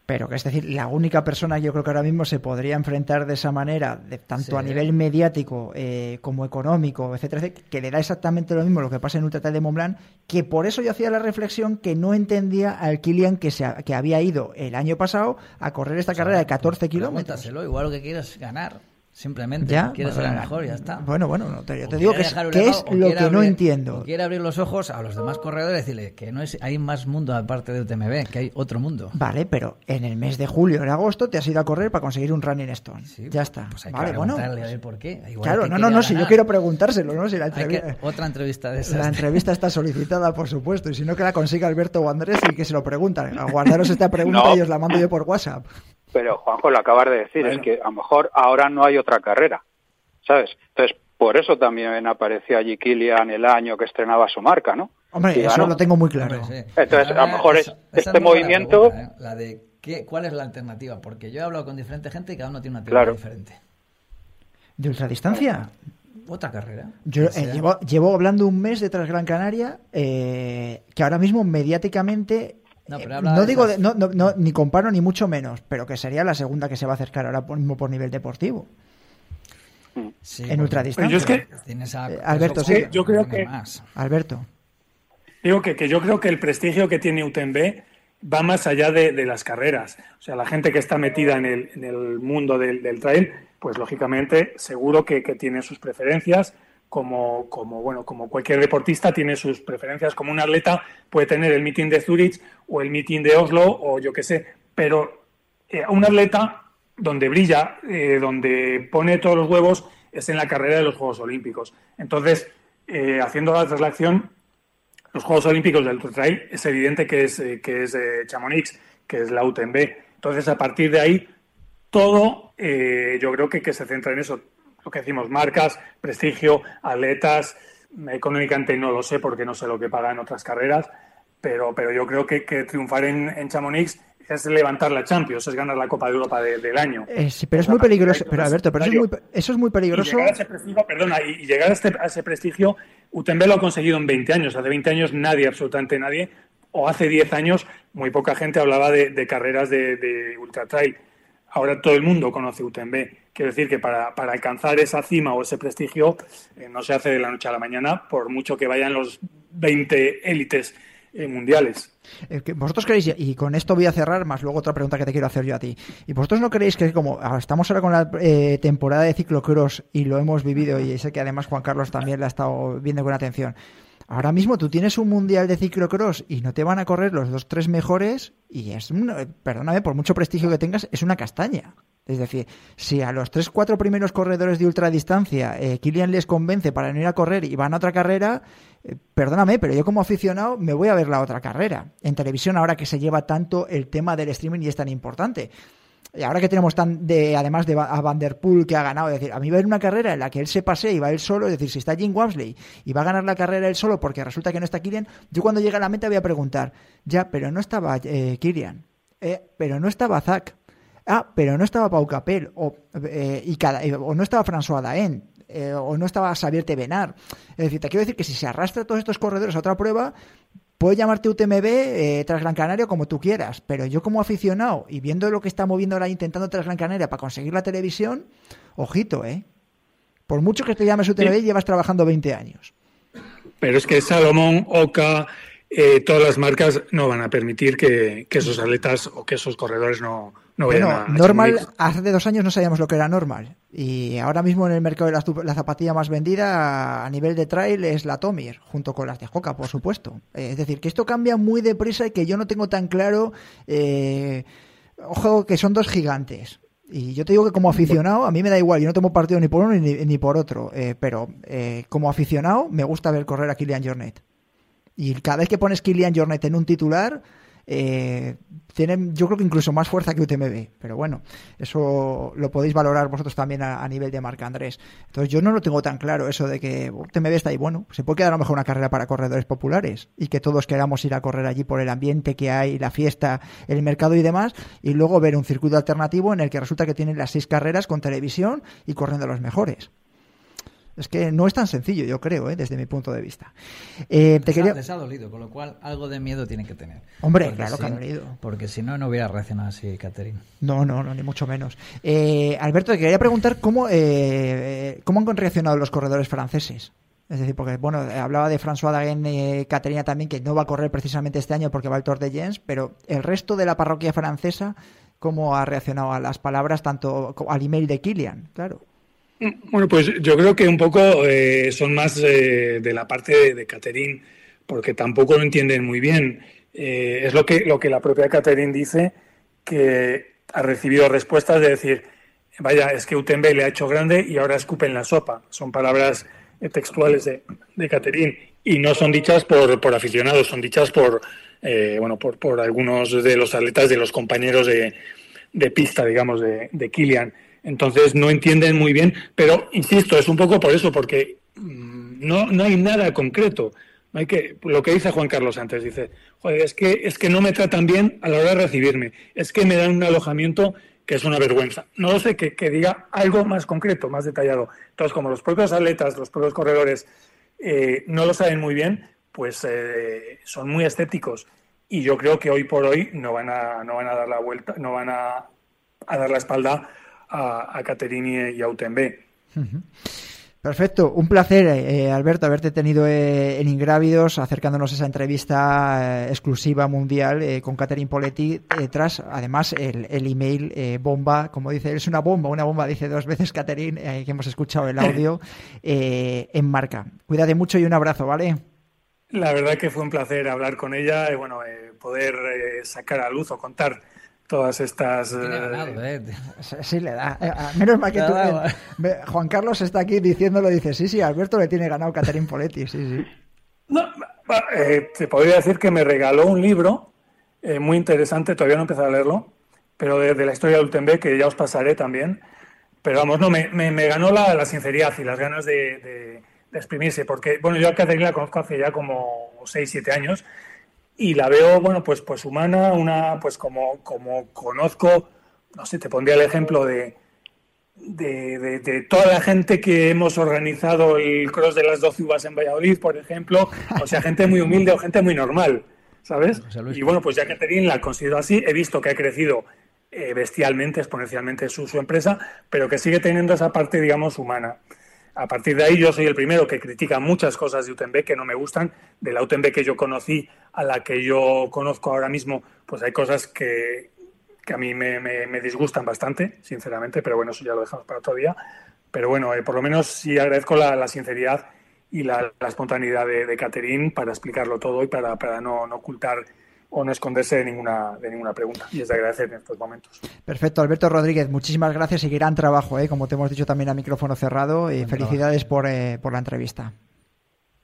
Pero que es decir, la única persona que yo creo que ahora mismo se podría enfrentar de esa manera, de, tanto Sí. a nivel mediático eh, como económico, etcétera, etcétera, que le da exactamente lo mismo lo que pasa en Ultra Trail de Mont Blanc, que por eso yo hacía la reflexión que no entendía al Kilian que, se ha- que había ido el año pasado a correr esta carrera de 14 kilómetros. Igual lo que quieres es ganar. Simplemente. Ya, quieres bueno, ser el mejor, ya está. Bueno, bueno, no, te, yo te O digo quiere que es, que lo que no abrir- entiendo. quiere abrir los ojos a los demás corredores y decirle que no es, hay más mundo aparte de UTMB, que hay otro mundo. Vale, pero en el mes de julio, en agosto, te has ido a correr para conseguir un Running Stone. ya está. Pues hay vale, que bueno. preguntarle a ver por qué. Igual Claro, no, no, no, si yo quiero preguntárselo, ¿no? Si la, Hay entrevi- que- otra entrevista de esas. la entrevista está solicitada, por supuesto, y si no que la consiga Alberto o Andrés y que se lo preguntan. Guardaros esta pregunta No. y os la mando yo por WhatsApp. Pero Juanjo lo acabas de decir, es que a lo mejor ahora no hay otra carrera, ¿sabes? Entonces, por eso también apareció allí Kilian el año que estrenaba su marca, ¿no? Hombre, Y eso ganó. lo tengo muy claro. Entonces, a lo mejor es, Esa- esa este movimiento... pregunta, ¿eh? La de qué, cuál es la alternativa, porque yo he hablado con diferente gente y cada uno tiene una Claro. teoría diferente. ¿De ultradistancia? Otra carrera. Yo eh, llevo, llevo hablando un mes de Transgran Canaria, eh, que ahora mismo mediáticamente No, pero Eh, habla no de digo, de- no, no, no, ni comparo ni mucho menos, pero que sería la segunda que se va a acercar ahora por- mismo por nivel deportivo. Sí, en ultradistancia. Pero yo es que- Tienes a- Eh, Alberto, sí. yo creo que- más. Alberto. Digo que, que yo creo que el prestigio que tiene UTMB va más allá de, de las carreras. O sea, la gente que está metida en el, en el mundo del, del trail, pues lógicamente seguro que, que tiene sus preferencias como, como, bueno, como cualquier deportista tiene sus preferencias. Como un atleta puede tener el meeting de Zurich o el meeting de Oslo o yo qué sé, pero eh, un atleta donde brilla, eh, donde pone todos los huevos, es en la carrera de los Juegos Olímpicos. Entonces, eh, haciendo la traslación, los Juegos Olímpicos del Trail es evidente que es, que es Chamonix, que es la UTMB. Entonces, a partir de ahí, todo yo creo que, que se centra en eso. Lo que decimos, marcas, prestigio, atletas, económicamente no lo sé porque no sé lo que pagan otras carreras, pero, pero yo creo que, que triunfar en, en Chamonix es levantar la Champions, es ganar la Copa de Europa del año. Eh, sí, pero es muy peligroso. Pero Alberto, pero eso es muy, eso es muy peligroso. Y llegar a ese prestigio, perdona, y llegar a, este, a ese prestigio, UTMB lo ha conseguido en 20 años. Hace 20 años nadie, absolutamente nadie, o hace 10 años muy poca gente hablaba de, de carreras de, de, ultra trail. Ahora todo el mundo conoce UTMB. Quiero decir que para, para alcanzar esa cima o ese prestigio eh, no se hace de la noche a la mañana, por mucho que vayan los 20 élites eh, mundiales. Vosotros creéis, y con esto voy a cerrar, más luego otra pregunta que te quiero hacer yo a ti. ¿Y vosotros no creéis que como estamos ahora con la eh, temporada de ciclocross y lo hemos vivido, y sé que además Juan Carlos también la ha estado viendo con atención, ahora mismo tú tienes un mundial de ciclocross y no te van a correr los dos, tres mejores, y es, perdóname, por mucho prestigio que tengas, es una castaña. Es decir, si a los tres, cuatro primeros corredores de ultradistancia eh, Kilian les convence para no ir a correr y van a otra carrera, eh, perdóname, pero yo como aficionado me voy a ver la otra carrera. En televisión ahora que se lleva tanto el tema del streaming y es tan importante. Y ahora que tenemos tan de, además de a Van Der Poel que ha ganado, es decir, a mí ver una carrera en la que él se pase y va él solo, es decir, si está Jim Wamsley y va a ganar la carrera él solo porque resulta que no está Kilian, yo cuando llegue a la meta voy a preguntar, ya, pero no estaba eh, Kilian, eh, pero no estaba Zach, ah, pero no estaba Pau Capel, o, eh, y cada, eh, o no estaba François Daen, eh, o no estaba Xavier Tevenar. Es decir, te quiero decir que si se arrastra todos estos corredores a otra prueba, puede llamarte UTMB eh, tras Gran Canaria como tú quieras, pero yo como aficionado y viendo lo que está moviendo ahora intentando tras Gran Canaria para conseguir la televisión, ojito, ¿eh? Por mucho que te llames UTMB, llevas trabajando 20 años. Pero es que Salomón, Oca, eh, todas las marcas no van a permitir que, que, esos atletas o que esos corredores no, no bueno, a, normal, hace dos años no sabíamos lo que era normal. Y ahora mismo en el mercado de la, la, zapatilla más vendida a nivel de trail es la Tomir, junto con las de Hoka, por supuesto. Eh, es decir, que esto cambia muy deprisa y que yo no tengo tan claro. Eh, ojo, que son dos gigantes. Y yo te digo que como aficionado, a mí me da igual, yo no tomo partido ni por uno ni, ni por otro, eh, pero eh, como aficionado me gusta ver correr a Kilian Jornet. Y cada vez que pones Kilian Jornet en un titular, eh, tienen yo creo que incluso más fuerza que UTMB, pero bueno, eso lo podéis valorar vosotros también a, a, nivel de marca Andrés. Entonces yo no lo tengo tan claro eso de que UTMB está ahí, bueno, se puede quedar a lo mejor una carrera para corredores populares y que todos queramos ir a correr allí por el ambiente que hay, la fiesta, el mercado y demás, y luego ver un circuito alternativo en el que resulta que tienen las seis carreras con televisión y corriendo los mejores. Es que no es tan sencillo, yo creo, ¿eh? desde mi punto de vista. Eh, te les, quería... ha, les, ha, dolido, con lo cual algo de miedo tienen que tener. Hombre, porque claro si, que ha dolido. Porque si no, no hubiera reaccionado así, Catherine. No, no, no, ni mucho menos. Eh, Alberto, te quería preguntar cómo, eh, cómo han reaccionado los corredores franceses. Es decir, porque, bueno, hablaba de François Dagen, eh, Caterina también, que no va a correr precisamente este año porque va al Tour de Jens, pero el resto de la parroquia francesa, ¿cómo ha reaccionado a las palabras, tanto al email de Kilian? Claro. Bueno, pues yo creo que un poco eh, son más eh, de la parte de, Catherine, porque tampoco lo entienden muy bien. Eh, es lo que, lo que la propia Catherine dice, que ha recibido respuestas de decir, vaya, es que UTMB le ha hecho grande y ahora escupen la sopa. Son palabras textuales de, de Catherine y no son dichas por, por aficionados, son dichas por, bueno, por, por, algunos de los atletas, de los compañeros de, de pista, digamos, de, de Kilian. Entonces no entienden muy bien, pero insisto, es un poco por eso, porque no, no hay nada concreto. No hay que, lo que dice Juan Carlos antes, dice, joder, es que, es que no me tratan bien a la hora de recibirme, es que me dan un alojamiento que es una vergüenza. No lo sé, que, que diga algo más concreto, más detallado. Entonces, como los propios atletas, los propios corredores eh, no lo saben muy bien, pues eh, son muy escépticos. Y yo creo que hoy por hoy no van a, no van a dar la vuelta, no van a, a dar la espalda a, a Caterini y a UTMB. Uh -huh. Perfecto, un placer, eh, Alberto, haberte tenido eh, en Ingrávidos, acercándonos a esa entrevista eh, exclusiva mundial eh, con Catherine Poletti, tras además el, el email bomba, como dice, es una bomba, una bomba, dice dos veces Catherine, que hemos escuchado el audio, en marca. Cuídate mucho y un abrazo, ¿vale? La verdad que fue un placer hablar con ella y bueno, poder sacar a luz o contar todas estas... Eh, ¿eh? Sí, le da. Eh, menos mal que tú... Juan Carlos está aquí diciéndolo, dice, sí, sí, Alberto le tiene ganado Catherine Poletti, sí, sí. No, te podría decir que me regaló un libro muy interesante, todavía no he empezado a leerlo, pero de, la historia de Ultenbeck, que ya os pasaré también. Pero vamos, no, me, me, ganó la, la, sinceridad y las ganas de, de, de, exprimirse, porque, bueno, yo a Catherine la conozco hace ya como 6, 7 años y la veo, bueno, pues, pues humana, una, pues como, como conozco, no sé, te pondría el ejemplo de, de, de, toda la gente que hemos organizado el cross de las 12 uvas en Valladolid, por ejemplo, o sea, gente muy humilde o gente muy normal, ¿sabes? Y bueno, pues ya Catherine la considero así, he visto que ha crecido eh, bestialmente, exponencialmente su, su empresa, pero que sigue teniendo esa parte, digamos, humana. A partir de ahí yo soy el primero que critica muchas cosas de UTMB que no me gustan. De la UTMB que yo conocí a la que yo conozco ahora mismo, pues hay cosas que, que a mí me, me, disgustan bastante, sinceramente, pero bueno, eso ya lo dejamos para otro día. Pero bueno, eh, por lo menos sí agradezco la, sinceridad y la, la espontaneidad de, de para explicarlo todo y para, para no ocultar o no esconderse de ninguna, de ninguna pregunta. Y es de agradecer en estos momentos. Perfecto, Alberto Rodríguez, muchísimas gracias y gran trabajo, ¿eh? como te hemos dicho también a micrófono cerrado. Y felicidades por, eh, por la entrevista.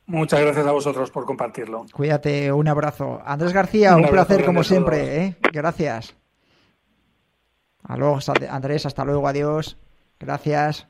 Muchas gracias a vosotros por compartirlo. Cuídate, un abrazo. Andrés García, un, placer como siempre. ¿eh? Gracias. Aló, Andrés, hasta luego, adiós. Gracias.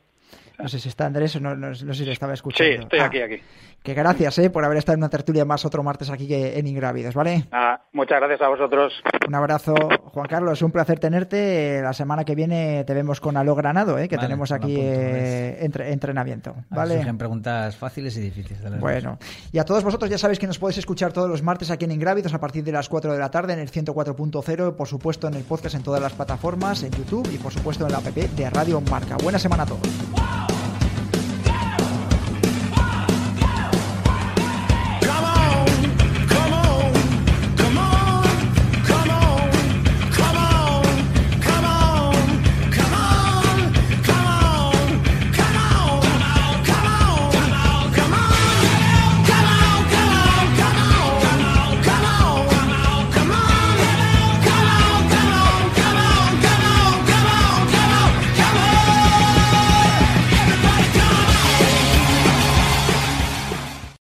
No sé si está Andrés, no, no, no sé si le estaba escuchando. Sí, estoy aquí, aquí. Que gracias eh, por haber estado en una tertulia más otro martes aquí en Ingrávidos, ¿vale? Ah, muchas gracias a vosotros. Un abrazo, Juan Carlos, un placer tenerte. La semana que viene te vemos con Alo Granado, ¿eh? que tenemos aquí eh, entre, entrenamiento. ¿vale? preguntas fáciles y difíciles. bueno, y a todos vosotros ya sabéis que nos podéis escuchar todos los martes aquí en Ingrávidos a partir de las 4 de la tarde en el 104.0, por supuesto en el podcast en todas las plataformas, en YouTube y por supuesto en la app de Radio Marca. Buena semana a todos.